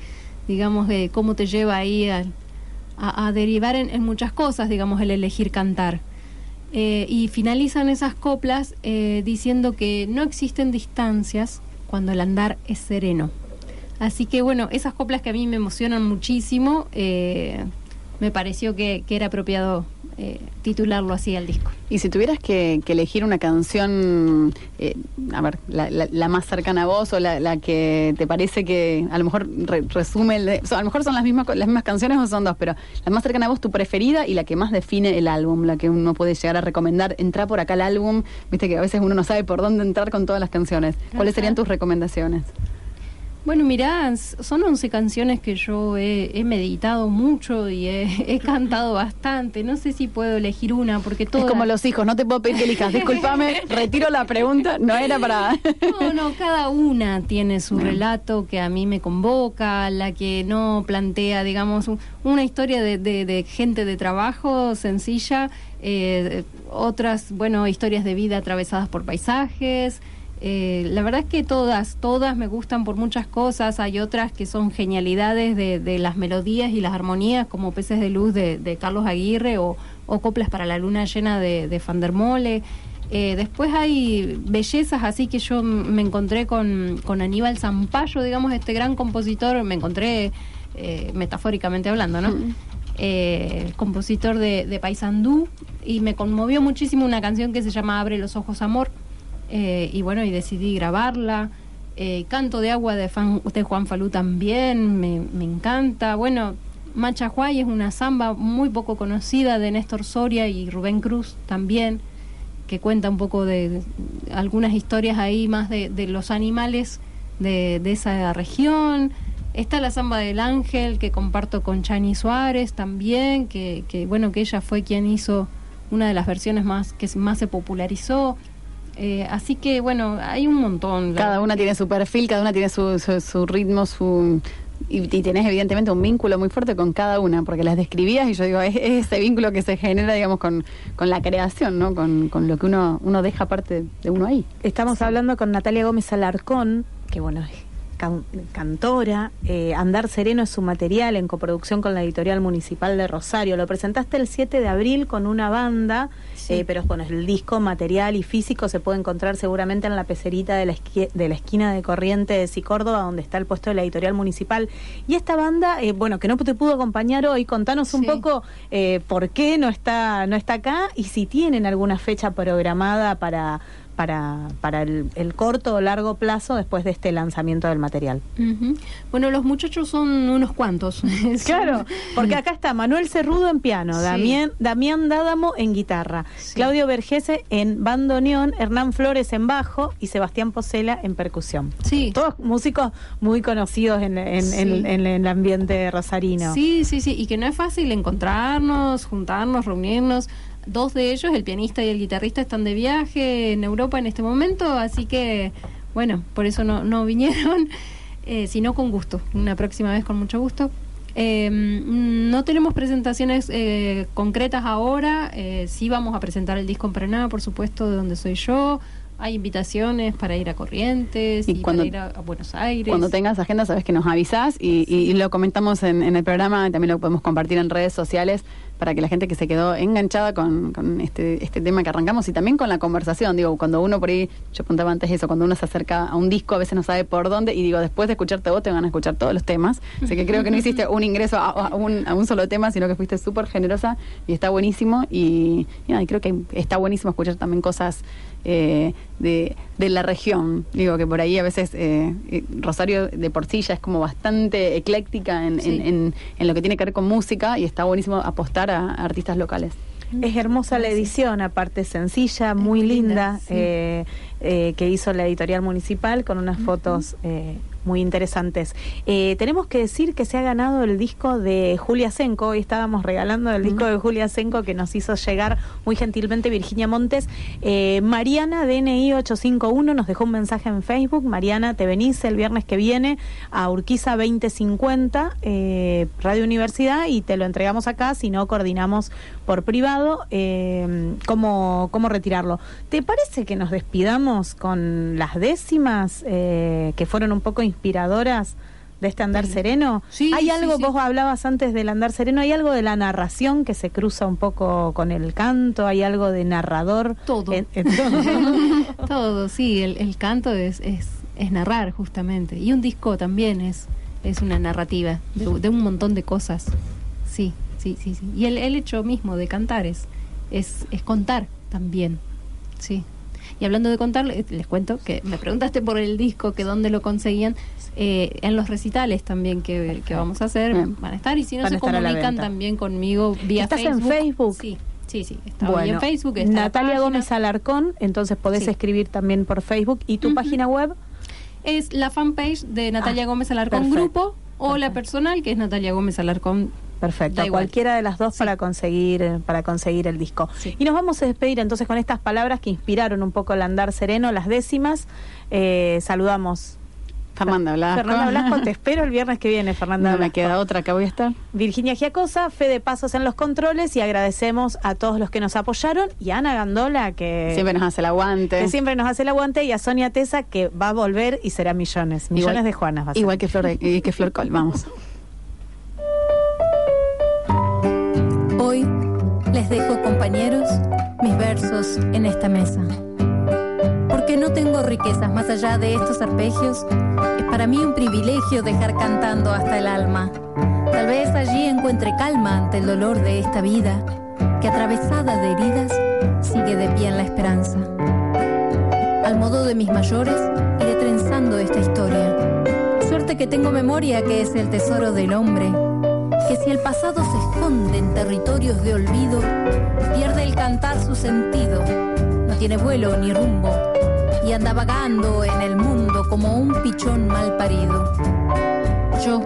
Digamos, de cómo te lleva ahí al- a, a derivar en, en muchas cosas, digamos, el elegir cantar. Eh, y finalizan esas coplas eh, diciendo que no existen distancias cuando el andar es sereno. Así que bueno, esas coplas que a mí me emocionan muchísimo, eh, me pareció que, que era apropiado eh, titularlo así al disco. Y si tuvieras que, que elegir una canción, eh, a ver, la, la- la más cercana a vos o la, la que te parece que a lo mejor re- resume, el- o sea, a lo mejor son las mismas, las mismas canciones o son dos, pero la más cercana a vos, tu preferida y la que más define el álbum, la que uno puede llegar a recomendar, entra por acá al álbum, viste que a veces uno no sabe por dónde entrar con todas las canciones. ¿Cuáles serían tus recomendaciones? Bueno, mirá, son 11 canciones que yo he, he meditado mucho y he, he cantado bastante. No sé si puedo elegir una porque todas... Es como los hijos, no te puedo pedir que elijas. Disculpame, retiro la pregunta, no era para... No, no, cada una tiene su relato que a mí me convoca, la que no plantea, digamos, un- una historia de, de- de gente de trabajo sencilla, eh, otras, bueno, historias de vida atravesadas por paisajes. Eh, la verdad es que todas, todas me gustan por muchas cosas. Hay otras que son genialidades de, de las melodías y las armonías, como Peces de Luz de, de Carlos Aguirre o, o Coplas para la Luna Llena de, de Van der Mole. Eh, después hay bellezas, así que yo me encontré con, con Aníbal Zampayo, digamos, este gran compositor, me encontré eh, metafóricamente hablando, ¿no? Eh, compositor de, de Paysandú, y me conmovió muchísimo una canción que se llama Abre los ojos, amor, eh, y bueno, y decidí grabarla. Eh, Canto de agua de, Juan Falú también, me, me encanta. Bueno, Machajuay es una samba muy poco conocida de Néstor Soria y Rubén Cruz también, que cuenta un poco de, algunas historias ahí más de, los animales de, de esa región. Está la samba del ángel que comparto con Chani Suárez también, que, que bueno, que ella fue quien hizo una de las versiones más que más se popularizó. Eh, así que bueno, hay un montón. Cada una tiene su perfil, cada una tiene su, su, su ritmo, su... Y, y tenés evidentemente un vínculo muy fuerte con cada una, porque las describías y yo digo, es, es ese vínculo que se genera, digamos, con, con la creación, ¿no? Con, con lo que uno, uno deja parte de uno ahí. Estamos hablando con Natalia Gómez Alarcón, que bueno, es can- cantora. eh, Andar Sereno es su material en coproducción con la editorial municipal de Rosario. Lo presentaste el 7 de abril con una banda, eh, pero bueno, el disco material y físico se puede encontrar seguramente en la pecerita de la, esqui- de la esquina de Corrientes y Córdoba, donde está el puesto de la editorial municipal. Y esta banda, eh, bueno, que no te pudo acompañar hoy, contanos un Sí. poco eh, por qué no está, no está acá y si tienen alguna fecha programada para para, para el, el corto o largo plazo después de este lanzamiento del material. Bueno, los muchachos son unos cuantos. Claro, porque acá está Manuel Cerrudo en piano, Sí. Damián, Damián Dádamo en guitarra, Claudio Vergese en bandoneón, Hernán Flores en bajo y Sebastián Posela en percusión. Sí. Todos músicos muy conocidos en, en- Sí. en- en el ambiente rosarino. Sí, sí, sí, y que no es fácil encontrarnos, juntarnos, reunirnos. Dos de ellos, el pianista y el guitarrista, están de viaje en Europa en este momento, así que, bueno, por eso no, no vinieron, eh, sino con gusto, una próxima vez con mucho gusto. Eh, no tenemos presentaciones eh, concretas ahora, eh, sí vamos a presentar el disco en Paraná, por supuesto, de donde soy yo, Hay invitaciones para ir a Corrientes y, Y cuando- para ir a, a Buenos Aires. Cuando tengas agenda, sabes que nos avisás y, y- y lo comentamos en, en el programa, también lo podemos compartir en redes sociales para que la gente que se quedó enganchada con, este, este tema que arrancamos y también con la conversación. Digo, cuando uno por ahí, yo apuntaba antes eso, cuando uno se acerca a un disco, a veces no sabe por dónde, y digo, después de escucharte vos te van a escuchar todos los temas. Así que creo que no hiciste un ingreso a, un, solo tema, sino que fuiste súper generosa y está buenísimo. Y, y creo que está buenísimo escuchar también cosas eh, de, de la región. Digo que por ahí a veces eh, eh, Rosario de por sí ya es como bastante ecléctica en, Sí. en, en- en lo que tiene que ver con música y está buenísimo apostar a, a artistas locales. Es hermosa la edición, aparte sencilla, muy, linda, eh, eh, que hizo la editorial municipal con unas fotos muy interesantes. Eh, tenemos que decir que se ha ganado el disco de Julia Senco. Hoy estábamos regalando el disco de Julia Senco que nos hizo llegar muy gentilmente Virginia Montes. Eh, Mariana, DNI 851, nos dejó un mensaje en Facebook. Mariana, te venís el viernes que viene a Urquiza 2050, eh, Radio Universidad, y te lo entregamos acá. Si no, coordinamos por privado eh, cómo, cómo retirarlo. ¿Te parece que nos despidamos con las décimas eh, que fueron un poco inspiradoras? de este andar sereno. hay sí, algo, sí. vos hablabas antes del andar sereno, hay algo de la narración que se cruza un poco con el canto, hay algo de narrador. Todo. en- en todo. Todo, sí, el, el canto es, es, es narrar justamente. Y un disco también es, es una narrativa de, de un montón de cosas. Sí, sí, sí, sí. Y el, el hecho mismo de cantar es, es, es contar también. Sí. Y hablando de contar, les, les cuento que me preguntaste por el disco, que dónde lo conseguían. Eh, en los recitales también que, que vamos a hacer Bien. van a estar. Y si no Van se comunican también conmigo vía ¿Estás Facebook. en Facebook? Sí, sí, sí. Está hoy en Facebook. está Natalia. Gómez Alarcón, entonces podés Sí. escribir también por Facebook. ¿Y tu página web? Es la fanpage de Natalia Gómez Alarcón perfecto, Grupo o la personal que es Natalia Gómez Alarcón. Perfecto, Da igual. cualquiera de las dos para conseguir eh, para conseguir el disco. Y nos vamos a despedir entonces con estas palabras que inspiraron un poco el andar sereno, las décimas. Eh, saludamos. Fernanda Blasco. Fernanda Blasco, te espero el viernes que viene, Fernanda No me queda otra, acá voy a estar. Virginia Giacosa, Fede Pasos en los controles y agradecemos a todos los que nos apoyaron y a Ana Gandola que Siempre nos hace el aguante. que siempre nos hace el aguante y a Sonia Tesa que va a volver y será millones, millones Igual- de Juanas. va a ser. Igual que Flor, y que Flor Col, vamos. Hoy les dejo, compañeros, mis versos en esta mesa. Porque no tengo riquezas más allá de estos arpegios, es para mí un privilegio dejar cantando hasta el alma. Tal vez allí encuentre calma ante el dolor de esta vida, que atravesada de heridas sigue de pie en la esperanza. Al modo de mis mayores, iré trenzando esta historia. Suerte que tengo memoria que es el tesoro del hombre, que si el pasado se esconde en territorios de olvido, pierde el cantar su sentido, no tiene vuelo ni rumbo, y anda vagando en el mundo como un pichón mal parido. Yo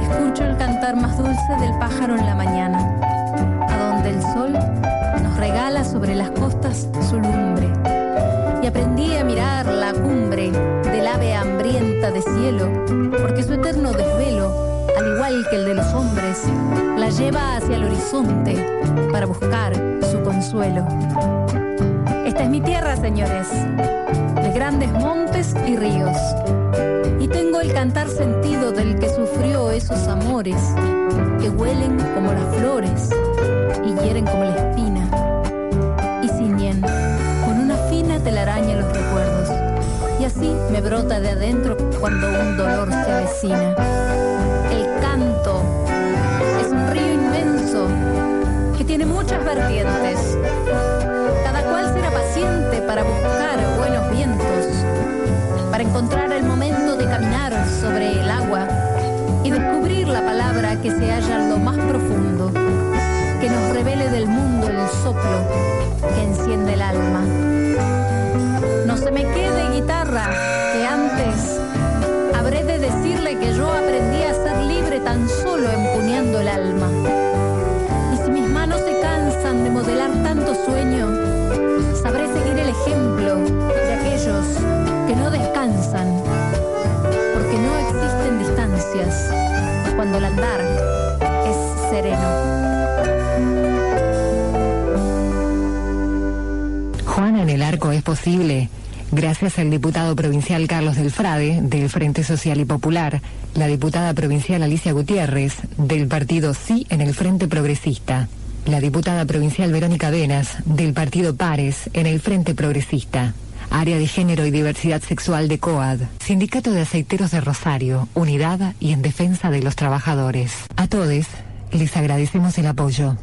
escucho el cantar más dulce del pájaro en la mañana, a donde el sol nos regala sobre las costas su lumbre. Y aprendí a mirar la cumbre del ave hambrienta de cielo, porque su eterno desvelo, al igual que el de los hombres, la lleva hacia el horizonte para buscar su consuelo. Esta es mi tierra, señores, de grandes montes y ríos. Y tengo el cantar sentido del que sufrió esos amores que huelen como las flores y hieren como la espina. Y ciñen con una fina telaraña los recuerdos. Y así me brota de adentro cuando un dolor se avecina. Que tiene muchas vertientes. Cada cual será paciente para buscar buenos vientos, para encontrar el momento de caminar sobre el agua y descubrir la palabra que se halla en lo más profundo, que nos revele del mundo el soplo que enciende el alma. No se me quede guitarra, que antes habré de decirle que yo aprendí a ser libre tan solo empuñando el alma. Ejemplo de aquellos que no descansan, porque no existen distancias cuando el andar es sereno. Juana el arco es posible gracias al diputado provincial Carlos del Frade, del Frente Social y Popular, la diputada provincial Alicia Gutiérrez, del partido Sí en el Frente Progresista, la diputada provincial Verónica Venas, del partido Pares en el Frente Progresista. Área de Género y Diversidad Sexual de COAD, Sindicato de Aceiteros de Rosario, Unidad y en Defensa de los Trabajadores. A todos les agradecemos el apoyo.